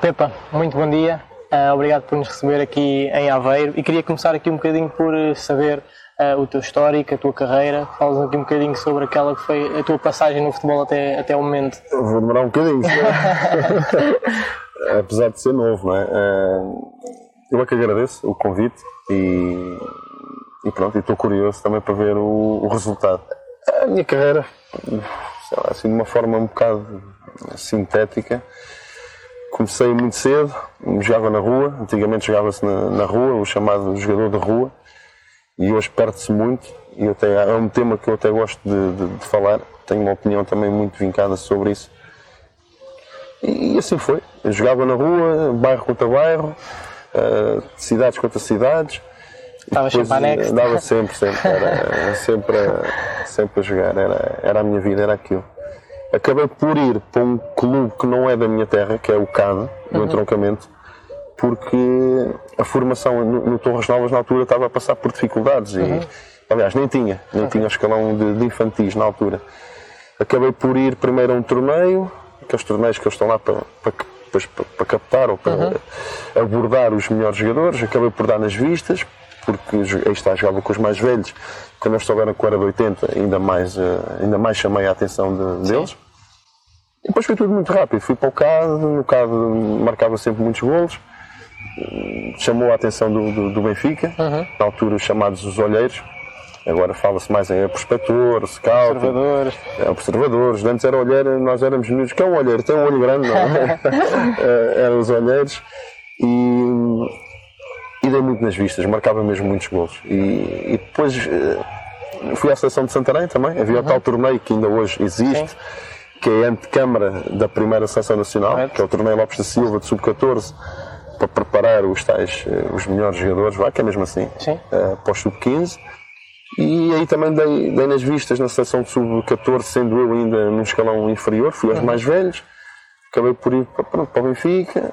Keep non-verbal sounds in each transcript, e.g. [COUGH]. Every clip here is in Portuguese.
Pepa, muito bom dia. Uh, obrigado por nos receber aqui em Aveiro e queria começar aqui um bocadinho por saber uh, o teu histórico, a tua carreira. Falas aqui um bocadinho sobre aquela que foi a tua passagem no futebol até, até o momento. Vou demorar um bocadinho, [LAUGHS] apesar de ser novo, não é? Uh, eu é que agradeço o convite e, e pronto, estou curioso também para ver o, o resultado. A minha carreira, sei lá, assim, de uma forma um bocado sintética, comecei muito cedo, jogava na rua, antigamente jogava-se na, na, rua, o chamado jogador de rua, e hoje perde-se muito, e até, é um tema que eu até gosto de, de, de, falar, tenho uma opinião também muito vincada sobre isso. E, e assim foi, eu jogava na rua, bairro contra bairro, uh, cidades contra cidades. Estava sempre anexo. Dava sempre, sempre, era, sempre, sempre a jogar, era, era a minha vida, era aquilo acabei por ir para um clube que não é da minha terra, que é o CAD, no uhum. entroncamento, porque a formação no, no Torres Novas na altura estava a passar por dificuldades uhum. e, aliás, nem tinha, nem tinha o escalão de, de infantis na altura. Acabei por ir primeiro a um torneio, aqueles torneios que eles estão lá para, para, para, para captar ou para uhum. abordar os melhores jogadores. Acabei por dar nas vistas, porque aí está, jogava com os mais velhos. Quando eles souberam que era de 80, ainda mais, eh, ainda mais chamei a atenção de, deles. Depois foi tudo muito rápido. Fui para o CAD, no CAD marcava sempre muitos golos. Chamou a atenção do, do, do Benfica, uhum. na altura os chamados os olheiros. Agora fala-se mais em prospector, scout, observadores. É, observadores. Antes era olheiro, nós éramos miúdos. Que é um olheiro? Tem um olho grande, não é? Eh, [LAUGHS] eram os olheiros. E, e dei muito nas vistas, marcava mesmo muitos gols. E, e depois eh, fui à seleção de Santarém também. Havia uhum. o tal torneio que ainda hoje existe. Sim que é a antecâmara da primeira seleção nacional, que é o torneio Lopes da Silva de sub-14, para preparar os tais, eh, os melhores jogadores, vai, que é mesmo assim, uh, para o sub-15. E aí também dei, dei, nas vistas na seleção de sub-14, sendo eu ainda num escalão inferior, fui aos uhum. mais velhos, acabei por ir para, para o Benfica,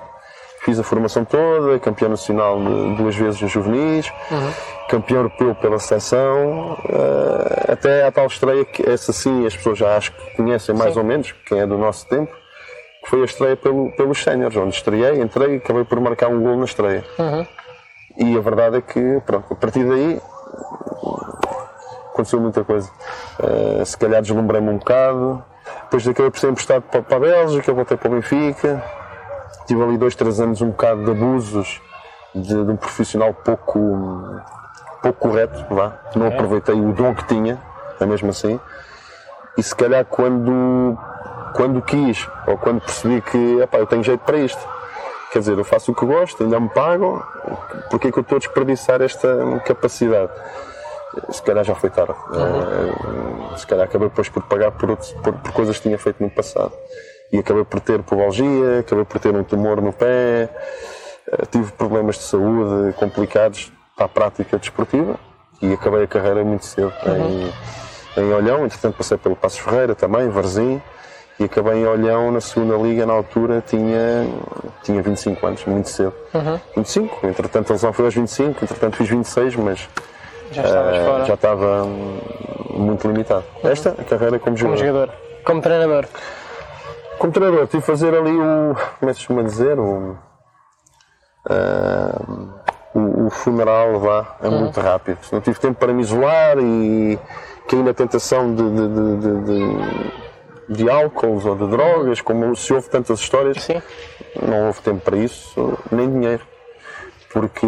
fiz a formação toda, campeão nacional duas vezes nos juvenis, uhum. campeão europeu pela seleção, uh, até à tal estreia que essa sim as pessoas já acho que conhecem mais sim. ou menos, quem é do nosso tempo, que foi a estreia pelo, pelos séniores, onde estreiei, entrei e acabei por marcar um gol na estreia. Uhum. E a verdade é que, pronto, a partir daí aconteceu muita coisa. Uh, se calhar deslumbrei-me um bocado, depois acabei por ser emprestado para, para a Bélgica, voltei para o Benfica, tive ali dois, três anos um bocado de abusos de, de um profissional pouco, pouco correto, vá. Não aproveitei o dom que tinha, é mesmo assim. E se calhar quando, quando quis, ou quando percebi que, epá, eu tenho jeito para isto. Quer dizer, eu faço o que gosto, ainda me pagam, porque é que eu estou a desperdiçar esta capacidade? Se calhar já foi tarde. Uhum. Se calhar acabei depois por pagar por, outros, por, por coisas que tinha feito no passado e acabei por ter pubalgia, acabei por ter um tumor no pé, eh, tive problemas de saúde complicados para a prática desportiva e acabei a carreira muito cedo uhum. em, em Olhão, entretanto passei pelo Passos Ferreira também, Varzim, e acabei em Olhão na segunda liga, na altura tinha, tinha 25 anos, muito cedo. Uhum. 25, entretanto a lesão foi aos 25, entretanto fiz 26, mas já, uh, já estava muito limitado. Uhum. Esta, a carreira como jogador. Como jogador. Como treinador. Como treinador, tive que fazer ali o. Como é que se chama dizer? O, uh, o, o, funeral vá, é uhum. muito rápido. Não tive tempo para me isolar e caí na tentação de, de, de, de, de álcools ou de drogas, como se houve tantas histórias. Sim. Não houve tempo para isso, nem dinheiro. Porque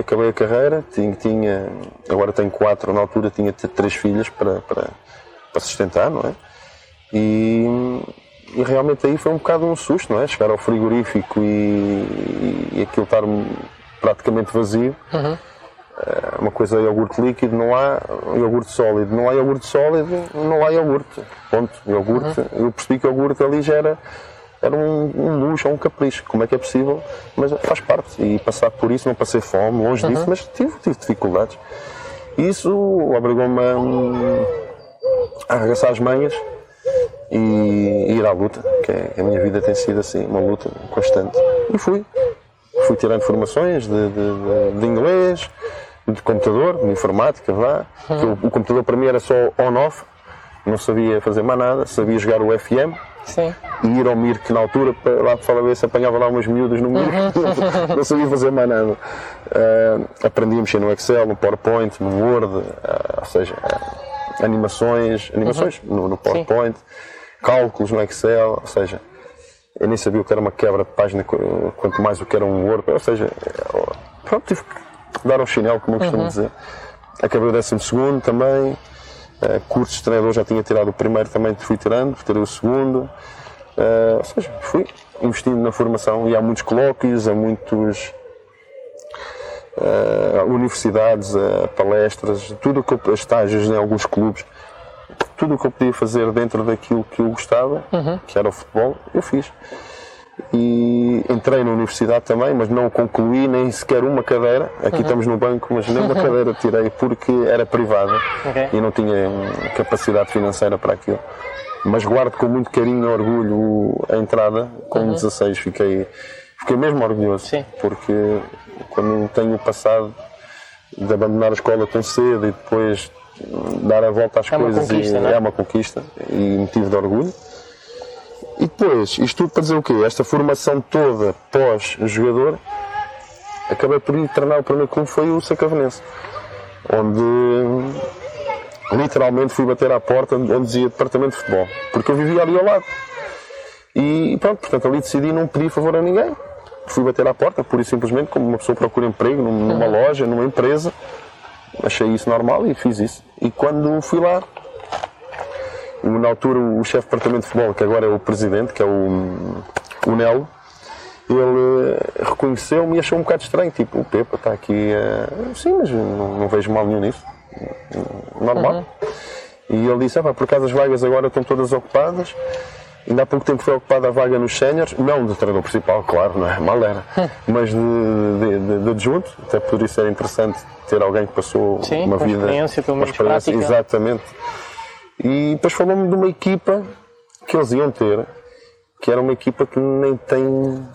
acabei a carreira, tinha, tinha agora tenho quatro, na altura tinha três filhas para, para, para sustentar, não é? E e realmente aí foi um bocado um susto, não é? Chegar ao frigorífico e, e aquilo estar praticamente vazio. Uhum. É uma coisa é iogurte líquido, não há iogurte sólido. Não há iogurte sólido, não há iogurte. Ponto. Iogurte. Uhum. Eu percebi que o iogurte ali já era, era um, um luxo ou um capricho. Como é que é possível? Mas faz parte. E passar por isso, não passei fome, longe uhum. disso, mas tive, tive dificuldades. E isso obrigou-me a, a arregaçar as manhas e ir à luta, que é, a minha vida tem sido assim, uma luta constante. E fui. Fui tirando formações de, de, de inglês, de computador, de informática, vá. Uhum. O, o, computador para mim era só on-off, não sabia fazer mais nada, sabia jogar o FM, Sim. E ir ao Mir, que na altura, para lá para ver se apanhava lá umas miúdas no Mir, não, [LAUGHS] não sabia fazer mais nada. Uh, aprendi a mexer no Excel, no PowerPoint, no Word, uh, ou seja, uh, animações, animações no, no PowerPoint, Sim. Cálculos no Excel, ou seja, eu nem sabia o que era uma quebra de página, quanto mais o que era um Word, ou seja, pronto, tive que dar ao chinelo, como eu costumo uhum. dizer. Acabei o décimo segundo também, uh, cursos de treinador já tinha tirado o primeiro, também fui tirando, tirei o segundo. Uh, ou seja, fui investindo na formação e há muitos colóquios, há muitos uh, universidades, uh, palestras, tudo o que eu, estágios em alguns clubes, tudo o que eu podia fazer dentro daquilo que eu gostava, uhum. que era o futebol, eu fiz. E entrei na universidade também, mas não concluí nem sequer uma cadeira. Aqui uhum. estamos no banco, mas nem uma [LAUGHS] cadeira tirei porque era privada okay. e não tinha capacidade financeira para aquilo mas guardo com muito carinho e orgulho a entrada. Com uhum. 16 fiquei, fiquei mesmo orgulhoso, Sim. porque quando tenho passado de abandonar a escola tão cedo e depois dar a volta às é coisas e, é? é? uma conquista e motivo de orgulho. E depois, isto tudo para dizer o quê? Esta formação toda pós-jogador, acabei por ir treinar o primeiro clube foi o Sacavenense, onde literalmente fui bater à porta onde dizia departamento de futebol, porque eu vivia ali ao lado. E pronto, portanto ali decidi não pedir favor a ninguém. Fui bater à porta, pura e simplesmente, como uma pessoa procura emprego numa loja, numa empresa. Achei isso normal e fiz isso. E quando fui lá, na altura o chefe de departamento de futebol, que agora é o presidente, que é o, o Nelo, ele reconheceu-me e achou um bocado estranho, tipo, o Pepa está aqui, uh... sim, mas não, não vejo mal nenhum nisso normal. Uhum. E ele disse: ah, por acaso as vagas agora estão todas ocupadas. Ainda há pouco tempo foi ocupada a vaga nos séniores, não do treinador principal, claro, não é? Mal era, [LAUGHS] mas de, de, de, de adjunto. Até poderia ser interessante ter alguém que passou Sim, uma vida. Experiência, pelo menos experiência, prática. Exatamente. E depois falou-me de uma equipa que eles iam ter, que era uma equipa que nem tem.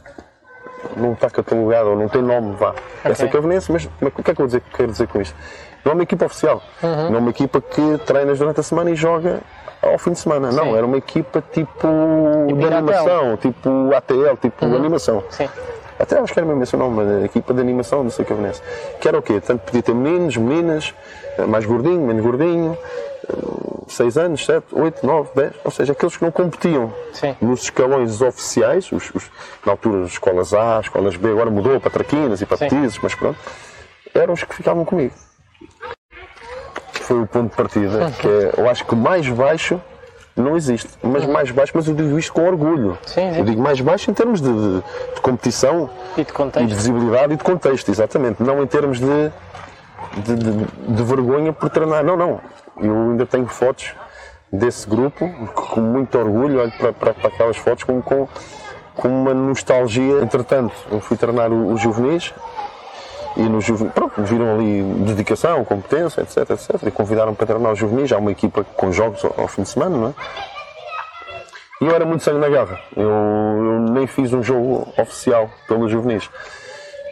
Não está catalogada ou não tem nome, vá. Okay. Essa é Cavenense, mas, mas o que é que eu dizer, quero dizer com isto? Não é uma equipa oficial. Uhum. Não é uma equipa que treinas durante a semana e joga ao fim de semana. Sim. Não, era uma equipa tipo de animação, tipo ATL, tipo uhum. animação. Sim. Até acho que era mesmo esse o nome, a equipa de animação, não sei o que eu Que era o quê? Tanto podia ter meninos, meninas, mais gordinho, menos gordinho, 6 eh, anos, 7, 8, 9, 10, ou seja, aqueles que não competiam Sim. nos escalões oficiais, os, os, na altura as escolas A, escolas B, agora mudou para traquinas e para petizes, mas pronto, eram os que ficavam comigo foi o ponto de partida, que é, eu acho que o mais baixo não existe, mas uhum. mais baixo, mas eu digo isto com orgulho. Sim, sim. Eu digo mais baixo em termos de, de, de competição e de, contexto. e de visibilidade e de contexto, exatamente. Não em termos de, de, vergonha por treinar. Não, não. Eu ainda tenho fotos desse grupo com muito orgulho, olho para, para, para aquelas fotos com, com, com uma nostalgia. Entretanto, eu fui treinar os juvenis e no juvenil, pronto, viram ali dedicação, competência, etc, etc. E convidaram para treinar os juvenis, já uma equipa com jogos ao, ao, fim de semana, não é? E eu era muito sangue na garra. Eu, eu nem fiz um jogo oficial pelos juvenis.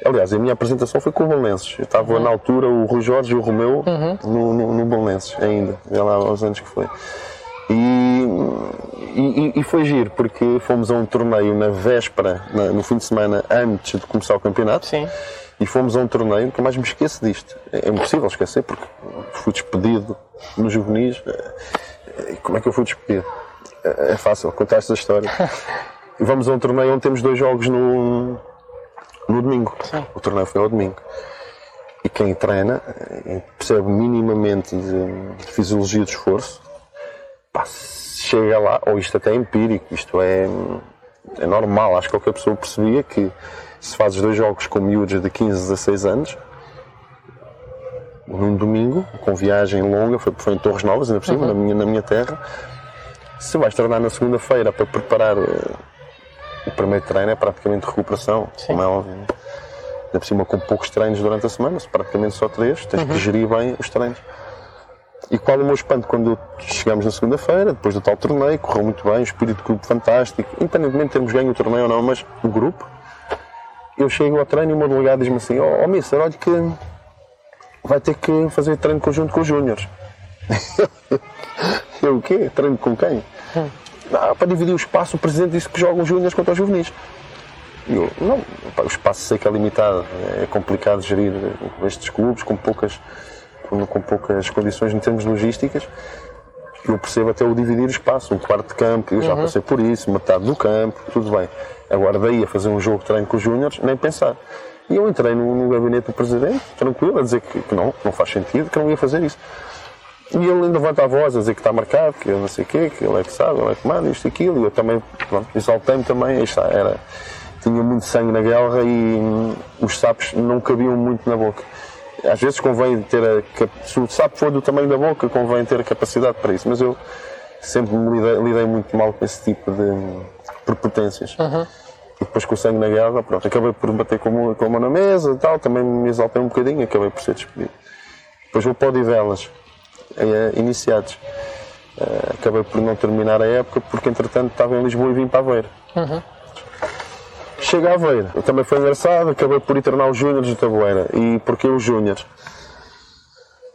Aliás, a minha apresentação foi com o Belenenses. Eu estava uhum. na altura o Rui Jorge e o Romeu uhum. no, no, no ainda, já lá aos anos que foi. E, e, e, foi giro, porque fomos a um torneio na véspera, na, no fim de semana, antes de começar o campeonato. Sim e fomos a um torneio, nunca mais me esqueço disto. É impossível esquecer, porque fui despedido nos juvenis. Como é que eu fui despedido? É fácil contar esta história. [LAUGHS] E vamos a um torneio onde temos dois jogos no, no domingo. Sim. O torneio foi ao domingo. E quem treina percebe minimamente de fisiologia de esforço, pá, chega lá, ou isto até é empírico, isto é, é normal, acho que qualquer pessoa percebia que se fazes dois jogos com miúdos de 15 a 16 anos, num domingo, com viagem longa, foi, foi em Torres Novas, ainda por cima, uhum. na, minha, na minha terra, se vais treinar na segunda-feira para preparar uh, o primeiro treino, é praticamente recuperação, Sim. como é óbvio. Ainda por cima, com poucos treinos durante a semana, praticamente só três, tens uhum. que gerir bem os treinos. E qual o meu espanto quando chegamos na segunda-feira, depois do tal torneio, correu muito bem, o espírito de grupo fantástico, independentemente de termos ganho o torneio ou não, mas o grupo, eu chego ao treino e o meu delegado diz-me assim: Ó oh, oh, Mister, olha que vai ter que fazer treino conjunto com os Júniors. [LAUGHS] eu o quê? Treino com quem? ah, para dividir o espaço, o presidente disse que jogam os júniores contra os juvenis. Eu, não, pá, o espaço sei que é limitado, é complicado gerir estes clubes com poucas, com, com poucas condições em termos logísticas. Eu percebo até o dividir o espaço, um quarto de campo, eu já Uhum. passei por isso, metade do campo, tudo bem. Agora daí a fazer um jogo de treino com os júniores, nem pensar. E eu entrei no, no gabinete do presidente, tranquilo, a dizer que, que não, não faz sentido, que não ia fazer isso. E ele levanta a voz a dizer que está marcado, que eu não sei o quê, que ele é que sabe, ele é que manda, isto e aquilo. E eu também, pronto, exaltei-me também, está, era, tinha muito sangue na guerra e hum, os sapos não cabiam muito na boca. Às vezes convém ter a, se o sapo for do tamanho da boca, convém ter a capacidade para isso. Mas eu sempre me lidei, lidei muito mal com esse tipo de prepotências. E depois com o sangue na guerra, pronto, acabei por bater com a mão- com a mão na mesa e tal, também me exaltei um bocadinho, acabei por ser despedido. Depois vou para o Odivelas, eh, iniciados. Eh, acabei por não terminar a época porque entretanto estava em Lisboa e vim para Aveiro. Chega a Aveiro, eu também foi engraçado, acabei por ir treinar os Júniores de Taboeira. E porquê os Júniores?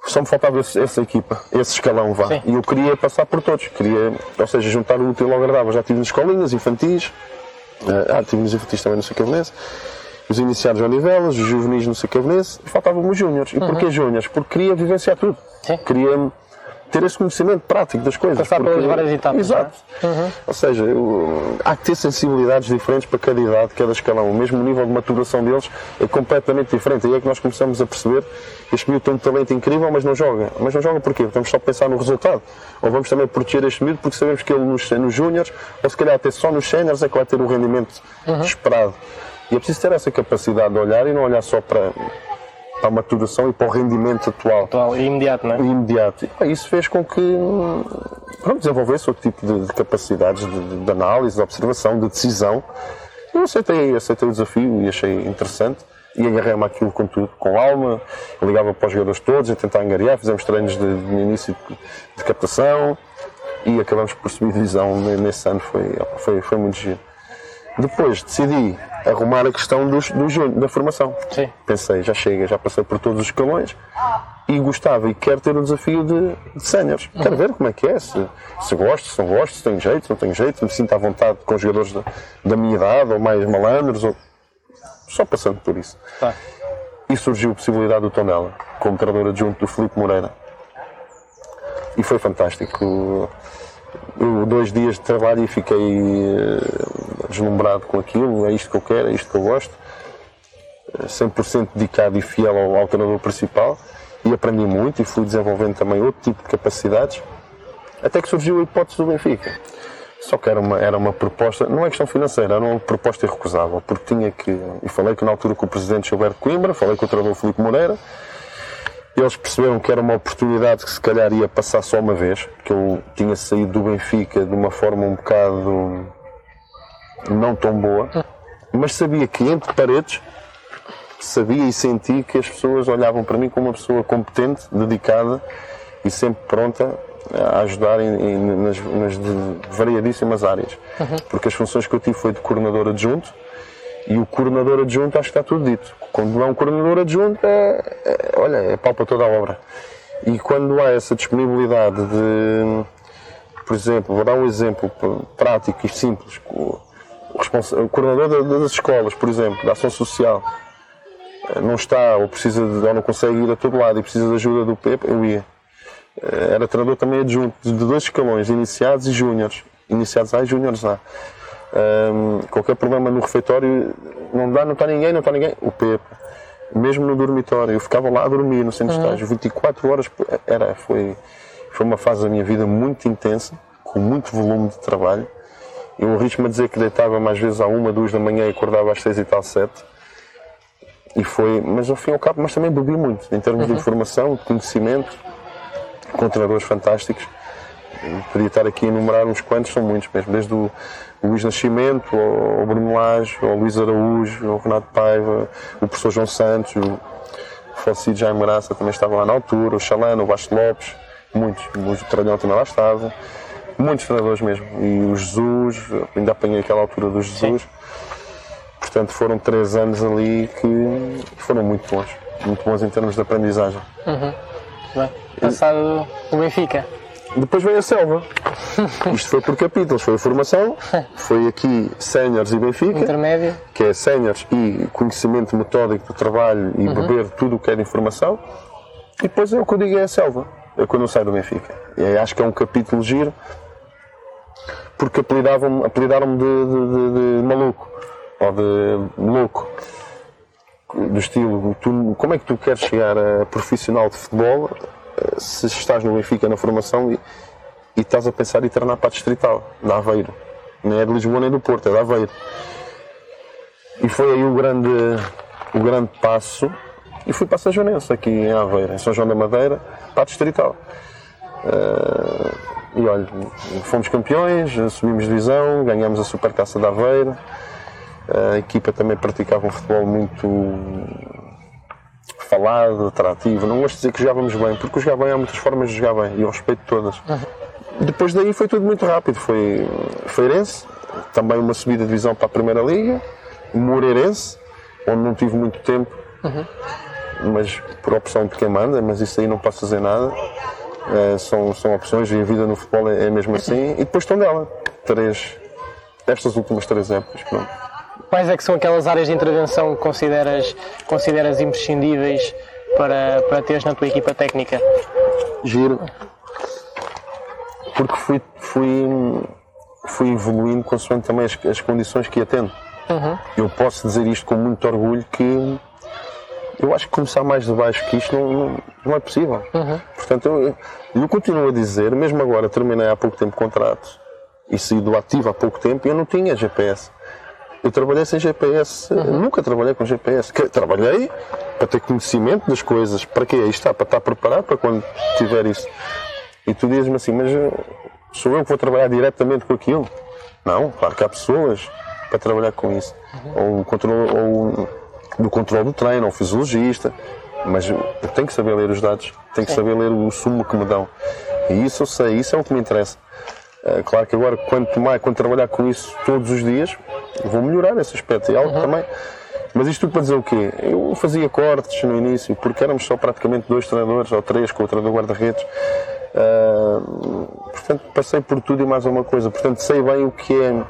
Só me faltava esse- essa equipa, esse escalão vá. Sim. E eu queria passar por todos, queria, ou seja, juntar o útil ao agradável. Já estive nas escolinhas infantis, eh, ah, estive nos infantis também no Sacavenense, os iniciados de Onivelas, os juvenis no Sacavenense, faltavam-me os Júniores. E porquê Júniores? Porque queria vivenciar tudo. Sim. Queria ter esse conhecimento prático das coisas. Passar pelas porque- várias etapas, Exato. Ou seja, eu- há que ter sensibilidades diferentes para cada idade, cada escalão. O mesmo nível de maturação deles é completamente diferente. Aí é que nós começamos a perceber que este miúdo tem um talento incrível, mas não joga. Mas não joga porquê? Vamos só pensar no resultado. Ou vamos também proteger este miúdo porque sabemos que ele nos, nos júniores, ou se calhar até só nos séniores, é que vai ter o rendimento esperado. E é preciso ter essa capacidade de olhar e não olhar só para, para a maturação e para o rendimento atual Atual e imediato, não é? imediato. E, isso fez com que hum, pronto, desenvolvesse outro tipo de, de capacidades de, de- análise, de observação, de decisão. Eu aceitei, aceitei o desafio e achei interessante. E agarrei-me aquilo com tudo, com alma. Eu ligava para os jogadores todos a tentar angariar. Fizemos treinos de, de início de, captação e acabamos por subir divisão ne- nesse ano. Foi, foi, foi muito giro. Depois decidi arrumar a questão dos, do júnior, da formação. Sim. Pensei, já chega, já passei por todos os escalões e gostava e quero ter um desafio de, de séniores. Quero ver como é que é, se, se gosto, se não gosto, se tenho jeito, se não tenho jeito, me sinto à vontade com jogadores da, da minha idade ou mais malandros, ou... só passando por isso. Tá. E surgiu a possibilidade do Tondela, como treinador adjunto do Filipe Moreira. E foi fantástico. Dois dias de trabalho e fiquei eh, deslumbrado com aquilo. É isto que eu quero, é isto que eu gosto. Eh, 100% dedicado e fiel ao, ao treinador principal. E aprendi muito e fui desenvolvendo também outro tipo de capacidades. Até que surgiu a hipótese do Benfica. Só que era uma, era uma proposta, não é questão financeira, era uma proposta irrecusável, porque tinha que, e falei que na altura com o presidente Gilberto Coimbra, falei com o treinador Filipe Moreira, eles perceberam que era uma oportunidade que se calhar ia passar só uma vez, que eu tinha saído do Benfica de uma forma um bocado não tão boa, mas sabia que entre paredes sabia e senti que as pessoas olhavam para mim como uma pessoa competente, dedicada e sempre pronta a ajudar em, em- nas, nas variadíssimas áreas. Porque as funções que eu tive foi de coordenador adjunto e o coordenador adjunto acho que está tudo dito. Quando não é um coordenador adjunto, é, é- olha, é pau para toda a obra. E quando há essa disponibilidade de, por exemplo, vou dar um exemplo prático e simples. O, o coordenador da- das escolas, por exemplo, da ação social, eh, não está ou precisa de, ou não consegue ir a todo lado e precisa de ajuda do PEP, eu ia. Eh, Era treinador também adjunto de dois escalões, iniciados e júniores. Iniciados A e júniores A. Ahm, qualquer problema no refeitório, não dá, não está ninguém, não está ninguém. O PEP. Mesmo no dormitório, eu ficava lá a dormir no centro de estágio, 24 horas, era, foi, foi uma fase da minha vida muito intensa, com muito volume de trabalho. Eu arrisco-me a dizer que deitava mais vezes à uma, duas da manhã e acordava às seis e tal, sete. E foi, mas ao fim e ao cabo, mas também bebi muito, em termos de informação, de conhecimento, com treinadores fantásticos. Eu Podia estar aqui a enumerar uns quantos, são muitos mesmo, desde o Luís Nascimento, ao ao Bruno Lage, ao Luís Araújo, ao Renato Paiva, o professor João Santos, o falecido Jaime Graça também estava lá na altura, o Chalano, o Basto Lopes, muitos, o Tralhão também lá estava, muitos treinadores mesmo, e o Jesus, ainda apanhei aquela altura do Jesus. Portanto, foram três anos ali que foram muito bons, muito bons em termos de aprendizagem. Bem, passado o Benfica. Depois vem a selva. [LAUGHS] Isto foi por capítulos. Foi a formação, [LAUGHS] foi aqui séniores e Benfica, Intermédio. que é séniores e conhecimento metódico do trabalho e beber tudo o que é de informação. E depois é o que eu digo é a selva. É quando eu saio do Benfica. E acho que é um capítulo giro, porque apelidavam-me apelidaram de, de, de, de maluco. Ou de louco. Do estilo, tu, como é que tu queres chegar a profissional de futebol se estás no Benfica na formação e, e estás a pensar em treinar para a Distrital, de Aveiro. Nem é de Lisboa nem do Porto, é de Aveiro. E foi aí o grande, o grande passo. E fui para a Sajonense, aqui em Aveiro, em São João da Madeira, para a Distrital. Eh, e olha, fomos campeões, assumimos divisão, ganhamos a Supertaça de Aveiro. A equipa também praticava um futebol muito falado, atrativo. Não gosto de dizer que jogávamos bem, porque jogar bem há muitas formas de jogar bem e eu respeito todas. Depois daí foi tudo muito rápido. Foi Feirense, também uma subida de divisão para a Primeira Liga, Moreirense, onde não tive muito tempo, mas por opção de quem manda, mas isso aí não posso fazer nada. Eh, são, são opções e a vida no futebol é, é mesmo assim. E depois estão dela. Três, estas últimas três épocas. Pronto. Quais é que são aquelas áreas de intervenção que consideras, consideras imprescindíveis para, para teres na tua equipa técnica? Giro. Porque fui, fui, fui evoluindo consoante também as, as condições que atendo. Eu posso dizer isto com muito orgulho que eu acho que começar mais de baixo que isto não, não, não é possível. Portanto, eu, eu continuo a dizer, mesmo agora, terminei há pouco tempo contrato e saí do ativo há pouco tempo eu não tinha GPS. Eu trabalhei sem GPS, nunca trabalhei com GPS. Que- Trabalhei para ter conhecimento das coisas. Para quê? Aí está, para estar preparado para quando tiver isso. E tu dizes-me assim, mas eh, sou eu que vou trabalhar diretamente com aquilo? Não, claro que há pessoas para trabalhar com isso. Ou, o controle, ou do controle do treino, ou fisiologista. Mas eu tenho que saber ler os dados, tenho que saber ler o sumo que me dão. E isso eu sei, isso é o que me interessa. É, claro que agora, quanto mais, quando trabalhar com isso todos os dias, vou melhorar esse aspecto. É algo também. Mas isto tudo para dizer o quê? Eu fazia cortes no início, porque éramos só praticamente dois treinadores, ou três, com o treinador guarda-redes. Ah, portanto, passei por tudo e mais alguma coisa. Portanto, sei bem o que é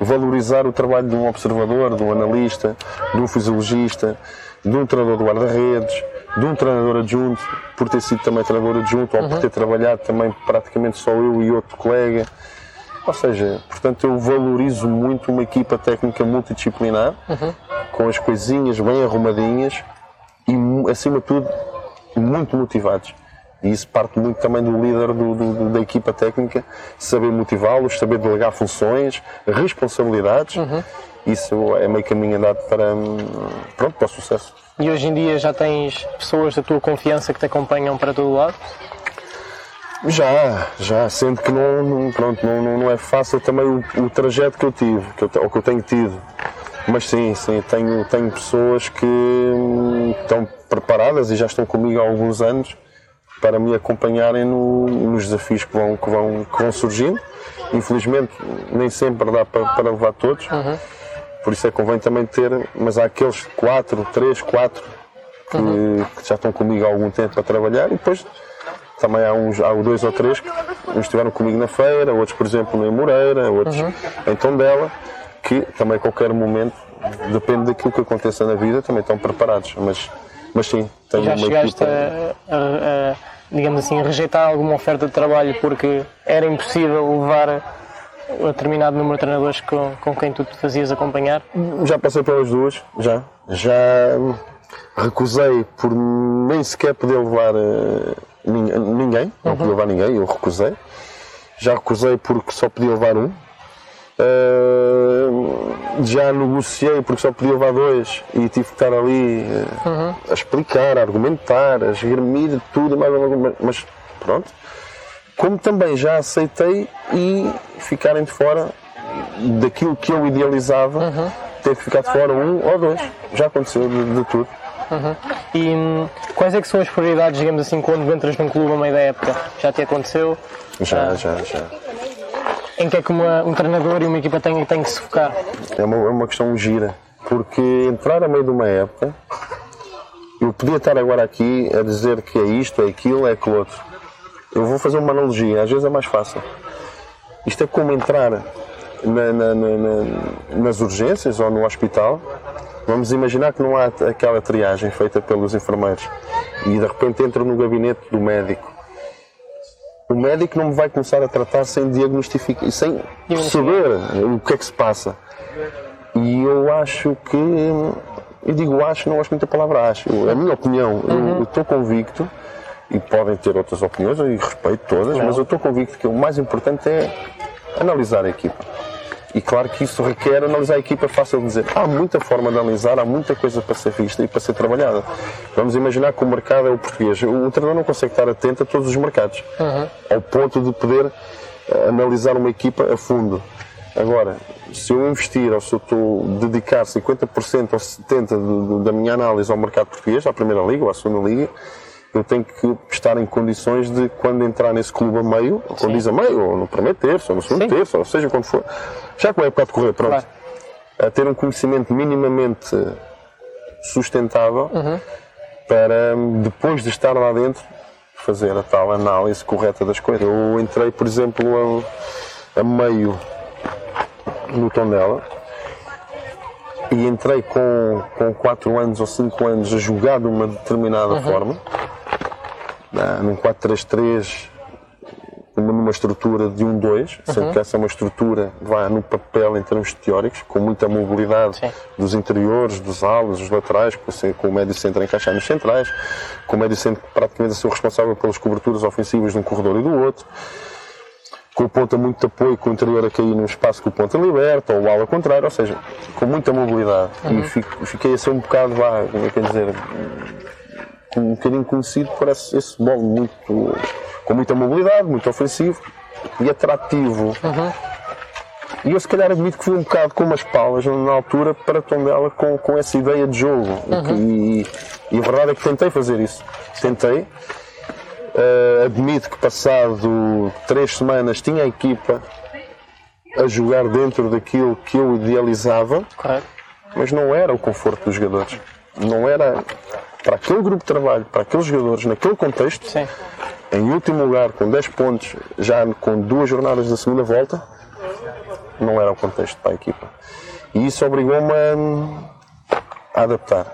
valorizar o trabalho de um observador, de um analista, de um fisiologista, de um treinador de guarda-redes, de um treinador adjunto, por ter sido também treinador adjunto, ou por ter trabalhado também praticamente só eu e outro colega. Ou seja, portanto, eu valorizo muito uma equipa técnica multidisciplinar, com as coisinhas bem arrumadinhas e, acima de tudo, muito motivados. E isso parte muito também do líder do- do- da equipa técnica, saber motivá-los, saber delegar funções, responsabilidades. Isso é meio caminho andado para, hum, pronto, para o sucesso. E hoje em dia já tens pessoas da tua confiança que te acompanham para todo lado? Já, já, sendo que não, não- pronto, não, não, é fácil também o, o trajeto que eu tive, que eu, ou que eu tenho tido. Mas sim, sim, tenho, tenho pessoas que hum, estão preparadas e já estão comigo há alguns anos para me acompanharem no- nos desafios que vão, que, vão, que vão surgindo. Infelizmente, nem sempre dá para, para levar todos, por isso é que convém também ter, mas há aqueles quatro, três, quatro que, que já estão comigo há algum tempo a trabalhar e depois também há uns há dois ou três que uns estiveram comigo na feira, outros, por exemplo, em Moreira, outros em Tondela, que também a qualquer momento, depende daquilo que aconteça na vida, também estão preparados. Mas, mas sim, tenho Já uma chegaste equipa. a, a- a, digamos assim, a rejeitar alguma oferta de trabalho porque era impossível levar um determinado número de treinadores com, com quem tu te fazias acompanhar? Já passei pelas duas, já. Já hum, recusei por nem sequer poder levar nin- ninguém, não podia levar ninguém, eu recusei. Já recusei porque só podia levar um. Eh, já negociei porque só podia levar dois e tive que estar ali eh, a explicar, a argumentar, a esgrimir tudo, mais mas pronto. Como também já aceitei e ficarem de fora daquilo que eu idealizava, ter que ficar de fora um ou dois. Já aconteceu de, de tudo. E hum, quais é que são as prioridades, digamos assim, quando entras num clube a meio da época? Já te aconteceu? Já, já, já. Em que é que uma- um treinador e uma equipa têm, têm que se focar? É uma, é uma questão gira. Porque entrar a meio de uma época, eu podia estar agora aqui a dizer que é isto, é aquilo, é aquilo outro. Eu vou fazer uma analogia, às vezes é mais fácil. Isto é como entrar na, na, na, nas urgências ou no hospital. Vamos imaginar que não há aquela triagem feita pelos enfermeiros e de repente entro no gabinete do médico. O médico não me vai começar a tratar sem diagnosticar, sem saber o que é que se passa. E eu acho que, eu digo acho, não gosto muito da palavra acho, é a minha opinião, uhum. eu estou convicto, e podem ter outras opiniões, e respeito todas, não. mas eu estou convicto que o mais importante é analisar a equipa. E claro que isso requer analisar a equipa, é fácil de dizer. Há muita forma de analisar, há muita coisa para ser vista e para ser trabalhada. Vamos imaginar que o mercado é o português. O treinador não consegue estar atento a todos os mercados, uhum. ao ponto de poder eh, analisar uma equipa a fundo. Agora, se eu investir ou se eu estou a dedicar 50% ou 70% da minha análise ao mercado português, à Primeira Liga ou à Segunda Liga, eu tenho que estar em condições de, quando entrar nesse clube a meio, ou quando diz a meio, ou no primeiro terço, ou no segundo Sim. terço, ou seja quando for, já com a época de correr, pronto, claro. a ter um conhecimento minimamente sustentável uhum. para, depois de estar lá dentro, fazer a tal análise correta das coisas. Eu entrei, por exemplo, a, a meio no Tondela e entrei com, com 4 anos ou 5 anos a jogar de uma determinada uhum. forma num 4-3-3 numa estrutura de 1-2, uhum. sendo que essa é uma estrutura vá no papel em termos teóricos, com muita mobilidade Sim. dos interiores, dos alas, dos laterais, com o médio centro a encaixar nos centrais, com o médio centro praticamente a ser o responsável pelas coberturas ofensivas de um corredor e do outro, com o ponta muito de apoio, com o interior a cair no espaço que o ponta liberta, ou o ala contrário, ou seja, com muita mobilidade. Uhum. E fiquei a ser um bocado, vá, como é que dizer, um bocadinho conhecido por esse, esse bolo muito, com muita mobilidade, muito ofensivo e atrativo. Uhum. E eu se calhar admito que fui um bocado com umas palas na altura para Tondela com, com essa ideia de jogo. Uhum. E, e, a verdade é que tentei fazer isso. Tentei. Uh, admito que passado três semanas tinha a equipa a jogar dentro daquilo que eu idealizava, Correto. mas não era o conforto dos jogadores. Não era para aquele grupo de trabalho, para aqueles jogadores, naquele contexto, Sim. em último lugar, com 10 pontos, já com duas jornadas da segunda volta, não era o contexto para a equipa. E isso obrigou-me a, a, adaptar.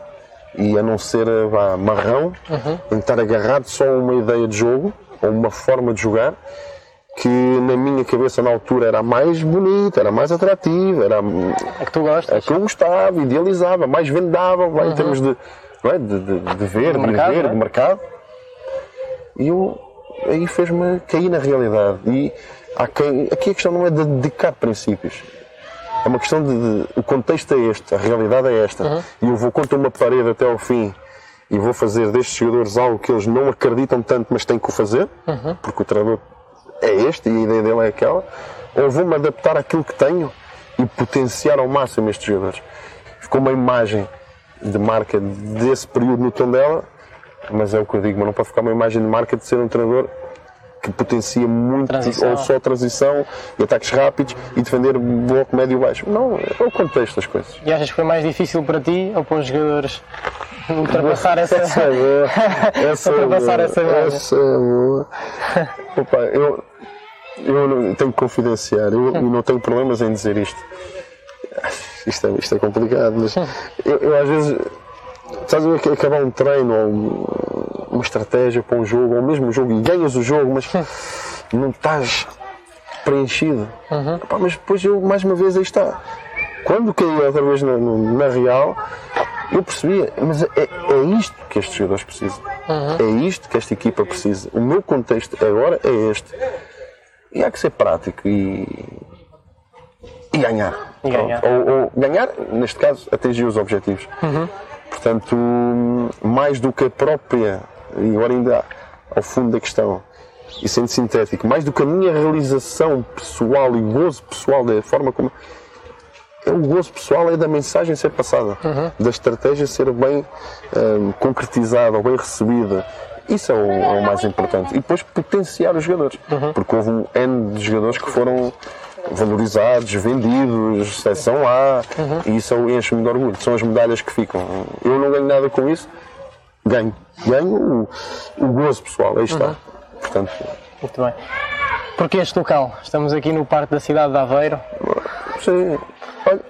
E a não ser vá, marrão, uhum. em estar agarrado só a uma ideia de jogo, ou uma forma de jogar, que na minha cabeça na altura era mais bonita, era mais atrativa, era a que tu gostas. A que eu gostava, idealizava, mais vendável uhum. em termos de é? de, de, de, ver, de, mercado, viver, é? de mercado. E eu, aí fez-me cair na realidade. E há quem, aqui a questão não é de dedicar princípios. É uma questão de, de o contexto é este, a realidade é esta. Uhum. E eu vou contra uma parede até ao fim e vou fazer destes jogadores algo que eles não acreditam tanto, mas têm que o fazer, uhum. porque o treinador é este e a ideia dele é aquela. Ou vou-me adaptar àquilo que tenho e potenciar ao máximo estes jogadores. Ficou uma imagem de marca desse período no Tondela, mas é o que eu digo, mas não pode ficar uma imagem de marca de ser um treinador que potencia muito transição. ou só transição e ataques rápidos e defender bloco médio e baixo. Não, é o contexto das coisas. E achas que foi mais difícil para ti ou para os jogadores ultrapassar [LAUGHS] essa essa é. Essa ultrapassar é essa essa é. Opa, eu, eu tenho que confidenciar, eu, eu [LAUGHS] não tenho problemas em dizer isto isto é, isto é complicado, mas eu, eu às vezes, sabes, acabar um treino ou uma estratégia para um jogo, ou mesmo um jogo, e ganhas o jogo, mas não estás preenchido. Uhum. Epá, mas depois eu, mais uma vez, aí está. Quando caí outra vez na, na Real, eu percebia, mas é, é isto que estes jogadores precisam. Uhum. É isto que esta equipa precisa. O meu contexto agora é este. E há que ser prático e e ganhar. E ganhar. Ou, ou, ganhar, neste caso, atingir os objetivos. Uhum. Portanto, mais do que a própria, e agora ainda ao fundo da questão, e sendo sintético, mais do que a minha realização pessoal e gozo pessoal da forma como. É o gozo pessoal é da mensagem ser passada, uhum. da estratégia ser bem um, concretizada ou bem recebida. Isso é o, é o, mais importante. E depois potenciar os jogadores. Uhum. Porque houve um N de jogadores que foram valorizados, vendidos, são A, uhum. e isso enche-me de orgulho. São as medalhas que ficam. Eu não ganho nada com isso, ganho. Ganho o, o gozo pessoal, aí está. Uhum. Portanto, Muito bem. Porquê este local? Estamos aqui no parque da cidade de Aveiro. Sim, olha,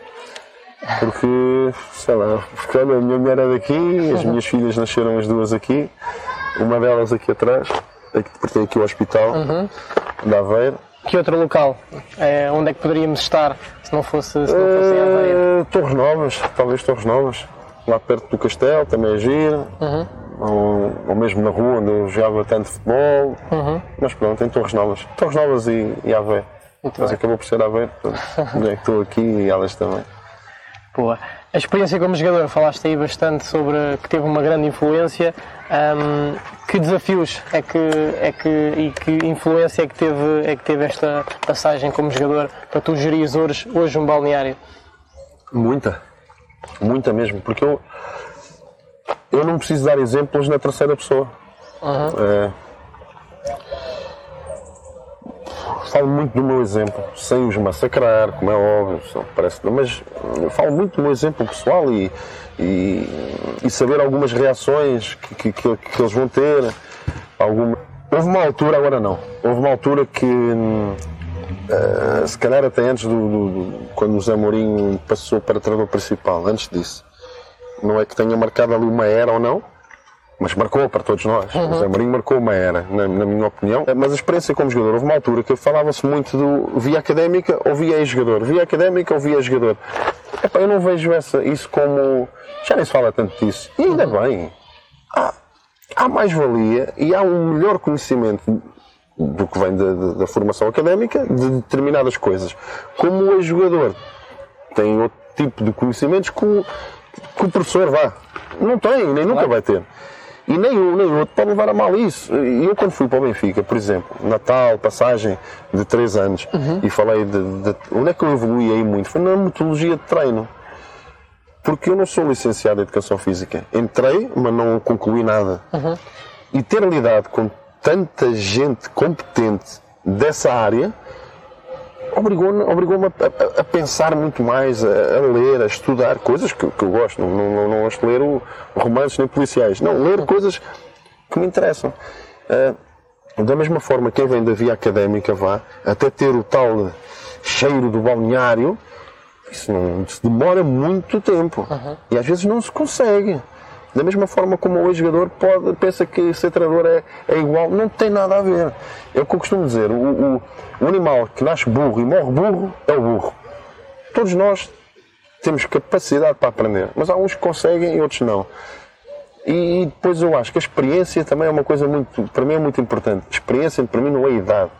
porque, sei lá, porque olha, a minha mulher é daqui, as minhas filhas nasceram as duas aqui, uma delas aqui atrás, aqui, pertence aqui ao hospital de Aveiro. Que outro local? É, onde é que poderíamos estar se não fosse, se não fosse em Aveiro? Eh, Torres Novas, talvez Torres Novas, lá perto do castelo, também é giro. Ou, ou mesmo na rua onde eu jogava tanto futebol. Mas pronto, em Torres Novas. Torres Novas e, e Aveiro. Muito Mas bem. acabou por ser Aveiro, portanto, [LAUGHS] é estou aqui e elas também. Boa. A experiência como jogador, falaste aí bastante sobre que teve uma grande influência. Ahm, que desafios é que, é que e que influência é que teve, é que teve esta passagem como jogador para tu gerires hoje, hoje um balneário? Muita. Muita mesmo, porque eu, eu não preciso dar exemplos na terceira pessoa. É, falo muito do meu exemplo, sem os massacrar, como é óbvio, parece, mas falo muito do meu exemplo pessoal e, e, e saber algumas reações que, que, que- que eles vão ter. Alguma... Houve uma altura, agora não, houve uma altura que Uh, se calhar até antes do, do- do- quando o Zé Mourinho passou para treinador principal, antes disso. Não é que tenha marcado ali uma era ou não, mas marcou para todos nós. O Zé Mourinho marcou uma era, na, na minha opinião. Mas a experiência como jogador, houve uma altura que falava-se muito do via académica ou via ex-jogador, via académica ou via ex-jogador. Eu não vejo essa, isso como. Já nem se fala tanto disso. E ainda bem. Há, há mais-valia e há um melhor conhecimento do que vem da, da- da formação académica de determinadas coisas. Como o ex-jogador tem outro tipo de conhecimentos que o, que o professor vá. Não tem, nem nunca vai ter. E nem um nem o outro pode levar a mal isso. E eu, quando fui para o Benfica, por exemplo, Natal, passagem de 3 anos, e falei de, de- Onde é que eu evoluí aí muito? Foi na metodologia de treino. Porque eu não sou licenciado em Educação Física. Entrei, mas não concluí nada. E ter lidado com tanta gente competente dessa área obrigou-me obrigou a, a- a pensar muito mais, a, a ler, a estudar coisas que, que eu gosto. Não, não, não gosto de ler o, romances nem policiais. Não, ler coisas que me interessam. Ah, da mesma forma, quem vem da via académica vá até ter o tal cheiro do balneário, isso, não, isso demora muito tempo. E às vezes não se consegue. Da mesma forma como o ex-jogador pode, pensa que ser treinador é, é igual, não tem nada a ver. É o que eu costumo dizer: o, o- o animal que nasce burro e morre burro é o burro. Todos nós temos capacidade para aprender, mas há uns que conseguem e outros não. E depois eu acho que a experiência também é uma coisa muito, para mim é muito importante. Experiência para mim não é idade,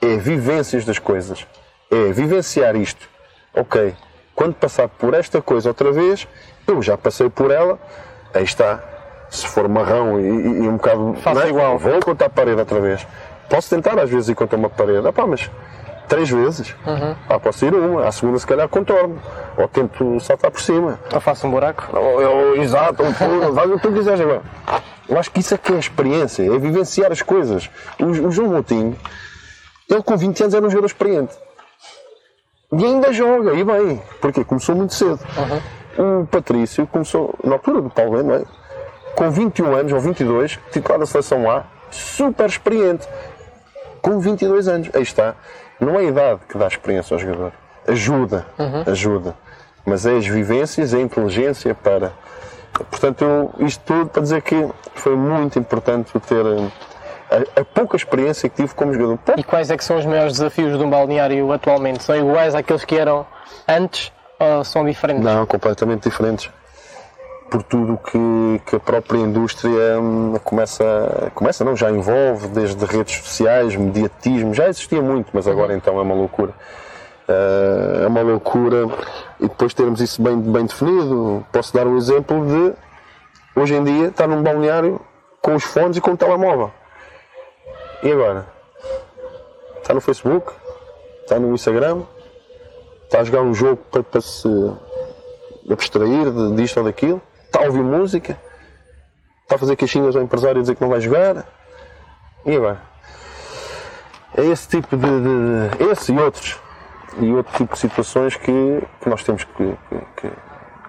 é vivências das coisas, é vivenciar isto. Ok, quando passar por esta coisa outra vez, eu já passei por ela, aí está. Se for marrão e, e- e um bocado. Não é? igual. Vou contar a parede outra vez. Posso tentar às vezes ir contra uma parede, ah, pá, mas três vezes. Ah, posso ir uma, à segunda se calhar contorno. Ou tento saltar por cima. Ou faço um buraco? Ou, ou, exato, ou [LAUGHS] faz o que tu quiseres agora. Eu acho que isso é que é a experiência, é vivenciar as coisas. O, o João Moutinho, ele com 20 anos era um jogador experiente. E ainda joga, e bem. Porque começou muito cedo. O Patrício começou, na altura do Paulo não é? com 21 anos ou 22, titular da seleção A, super experiente. Com 22 anos, aí está. Não é a idade que dá experiência ao jogador. Ajuda, ajuda. Mas é as vivências, é a inteligência para. Portanto, eu, isto tudo para dizer que foi muito importante ter eh, a, a pouca experiência que tive como jogador. E quais é que são os maiores desafios de um balneário atualmente? São iguais àqueles que eram antes ou são diferentes? Não, completamente diferentes. Por tudo que, que a própria indústria hum, começa, começa, não, já envolve, desde redes sociais, mediatismo, já existia muito, mas agora então é uma loucura. Eh, é uma loucura e depois termos isso bem, bem definido. Posso dar um exemplo de hoje em dia estar num balneário com os fones e com o telemóvel. E agora? Está no Facebook? Está no Instagram? Está a jogar um jogo para, para se abstrair de, disto ou daquilo? Está a ouvir música? Está a fazer queixinhas ao empresário e dizer que não vai jogar? E agora? É esse tipo de, de- de- esse e outros e outro tipo de situações que, que nós temos que, que-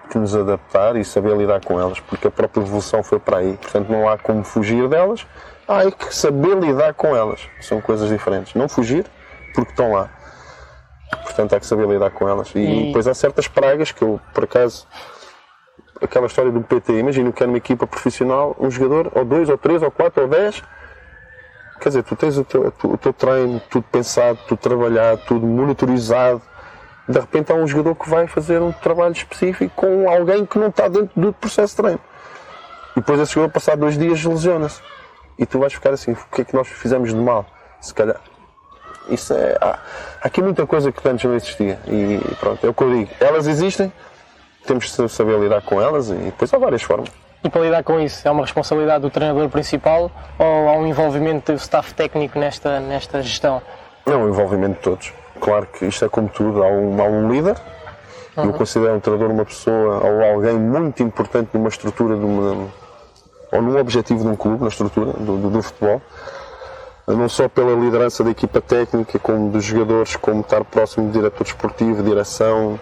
que- nos adaptar e saber lidar com elas, porque a própria evolução foi para aí. Portanto, não há como fugir delas, há que saber lidar com elas. São coisas diferentes. Não fugir, porque estão lá. Portanto, há que saber lidar com elas. E, e... depois há certas pragas que eu, por acaso, aquela história do PT, imagino que era uma equipa profissional, um jogador, ou dois, ou três, ou quatro, ou dez. Quer dizer, tu tens o teu, o teu treino, tudo pensado, tudo trabalhado, tudo monitorizado. De repente há um jogador que vai fazer um trabalho específico com alguém que não está dentro do processo de treino. E depois esse jogador, passar dois dias, lesiona-se. E tu vais ficar assim, o que é que nós fizemos de mal? Se calhar, isso é. Há, aqui muita coisa que antes não existia. E pronto, é o que eu digo. Elas existem, temos de saber lidar com elas e depois há várias formas. E para lidar com isso, é uma responsabilidade do treinador principal ou há um envolvimento do staff técnico nesta, nesta gestão? Não, o envolvimento de todos. Claro que isto é como tudo, há um, há um líder, uhum. eu considero um treinador uma pessoa ou alguém muito importante numa estrutura de uma, ou num objetivo de um clube, na estrutura do, do, do futebol não só pela liderança da equipa técnica, como dos jogadores, como estar próximo do diretor desportivo, direção.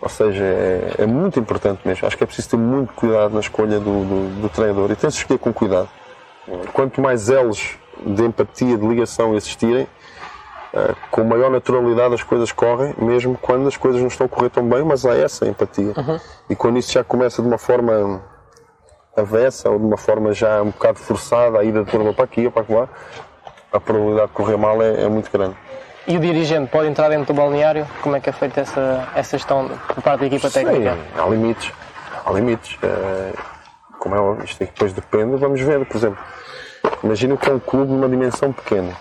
Ou seja, é, é, muito importante mesmo. Acho que é preciso ter muito cuidado na escolha do, do, do treinador e tem-se escolher com cuidado. Quanto mais elos de empatia, de ligação existirem, uh, com maior naturalidade as coisas correm, mesmo quando as coisas não estão a correr tão bem, mas há essa empatia. Uhum. E quando isso já começa de uma forma avessa ou de uma forma já um bocado forçada, a ida de turma para aqui ou para lá, a probabilidade de correr mal é, é, muito grande. E o dirigente pode entrar dentro do balneário? Como é que é feita essa, essa gestão por parte da equipa técnica? Sim, há limites. Há limites. É, como é óbvio, isto depois depende. Vamos ver, por exemplo, imagina que é um clube de uma dimensão pequena.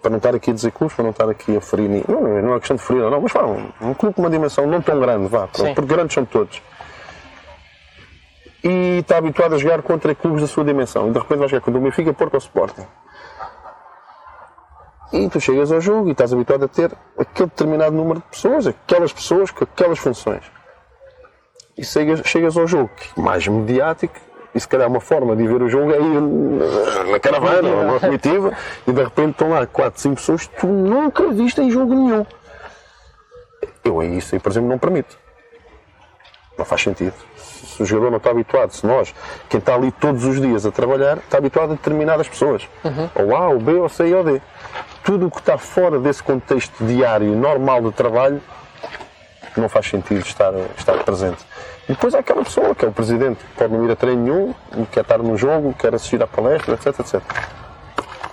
Para não estar aqui a dizer clubes, para não estar aqui a ferir. Não, não é questão de ferir, não, mas vá, um, um clube de uma dimensão não tão grande, vá, porque grandes são todos e está habituado a jogar contra clubes da sua dimensão. E de repente vai jogar contra o Benfica, Porto ou Sporting. E tu chegas ao jogo e estás habituado a ter aquele determinado número de pessoas, aquelas pessoas com aquelas funções. E chegas, chegas ao jogo mais mediático, e se calhar uma forma de ver o jogo é ir na caravana numa comitiva e de repente estão lá 4, 5 pessoas que tu nunca viste em jogo nenhum. Eu isso aí, por exemplo, não permito. Não faz sentido. Se o jogador não está habituado, se nós, quem está ali todos os dias a trabalhar, está habituado a determinadas pessoas. Uhum. Ou A, ou B, ou C, ou D tudo o que está fora desse contexto diário, normal de trabalho, não faz sentido estar, estar presente. E depois há aquela pessoa que é o presidente, que pode não ir a treino nenhum, quer estar no jogo, quer assistir à palestra, etc, etc.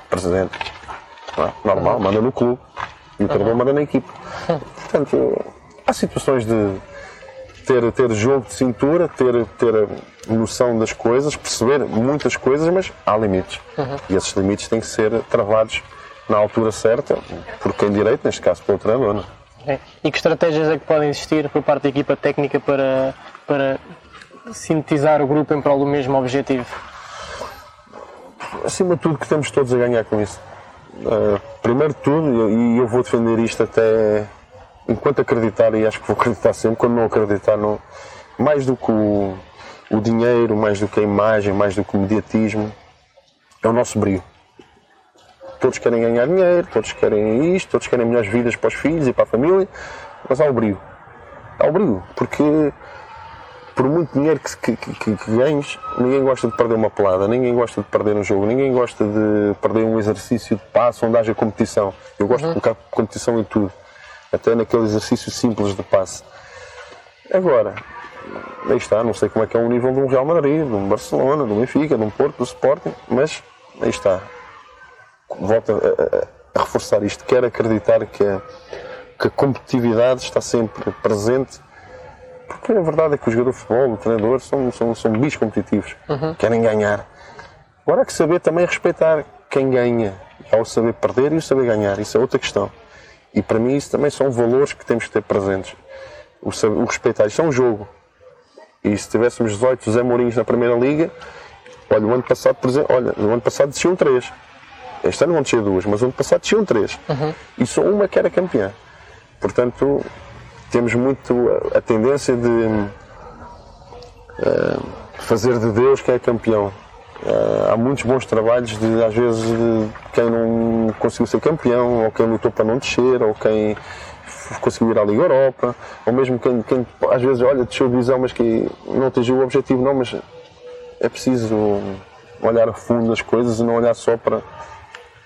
Presidente. É? Normal, manda no clube. E o treinador manda na equipe. Portanto, há situações de ter, ter jogo de cintura, ter, ter noção das coisas, perceber muitas coisas, mas há limites. Uhum. E esses limites têm que ser travados na altura certa, por quem direito, neste caso pelo treinador. É. E que estratégias é que podem existir por parte da equipa técnica para, para sintetizar o grupo em prol do mesmo objetivo? Acima de tudo que temos todos a ganhar com isso. Uh, primeiro de tudo, e eu vou defender isto até enquanto acreditar, e acho que vou acreditar sempre, quando não acreditar, não, mais do que o, o dinheiro, mais do que a imagem, mais do que o mediatismo, é o nosso brilho todos querem ganhar dinheiro, todos querem isto, todos querem melhores vidas para os filhos e para a família, mas há o brilho. Há o brilho, porque por muito dinheiro que, que, que, que ganhes, ninguém gosta de perder uma pelada, ninguém gosta de perder um jogo, ninguém gosta de perder um exercício de passo onde haja competição. Eu gosto uhum. de colocar competição em tudo, até naquele exercício simples de passe. Agora, aí está, não sei como é que é o nível de um Real Madrid, de um Barcelona, de um Benfica, de um Porto, do Sporting, mas aí está volto a, a, reforçar isto, quero acreditar que a, que a competitividade está sempre presente, porque a verdade é que o jogador de futebol, o treinador, são, são, são bis competitivos, uhum. querem ganhar. Agora há que saber também respeitar quem ganha, ao saber perder e o saber ganhar, isso é outra questão. E para mim isso também são valores que temos que ter presentes. O, o respeitar, isto é um jogo. E se tivéssemos 18 Zé Mourinhos na Primeira Liga, olha, o ano passado, por exemplo, olha, no ano passado desciam 3. Este ano vão descer duas, mas ano passado desciam três. Uhum. E só uma que era campeã. Portanto, temos muito a, a tendência de uh, fazer de Deus quem é campeão. Uh, há muitos bons trabalhos de, às vezes, de quem não conseguiu ser campeão, ou quem lutou para não descer, ou quem conseguiu ir à Liga Europa, ou mesmo quem, quem às vezes olha, deixou visão, mas que não atingiu o objetivo, não, mas é preciso olhar a fundo as coisas e não olhar só para,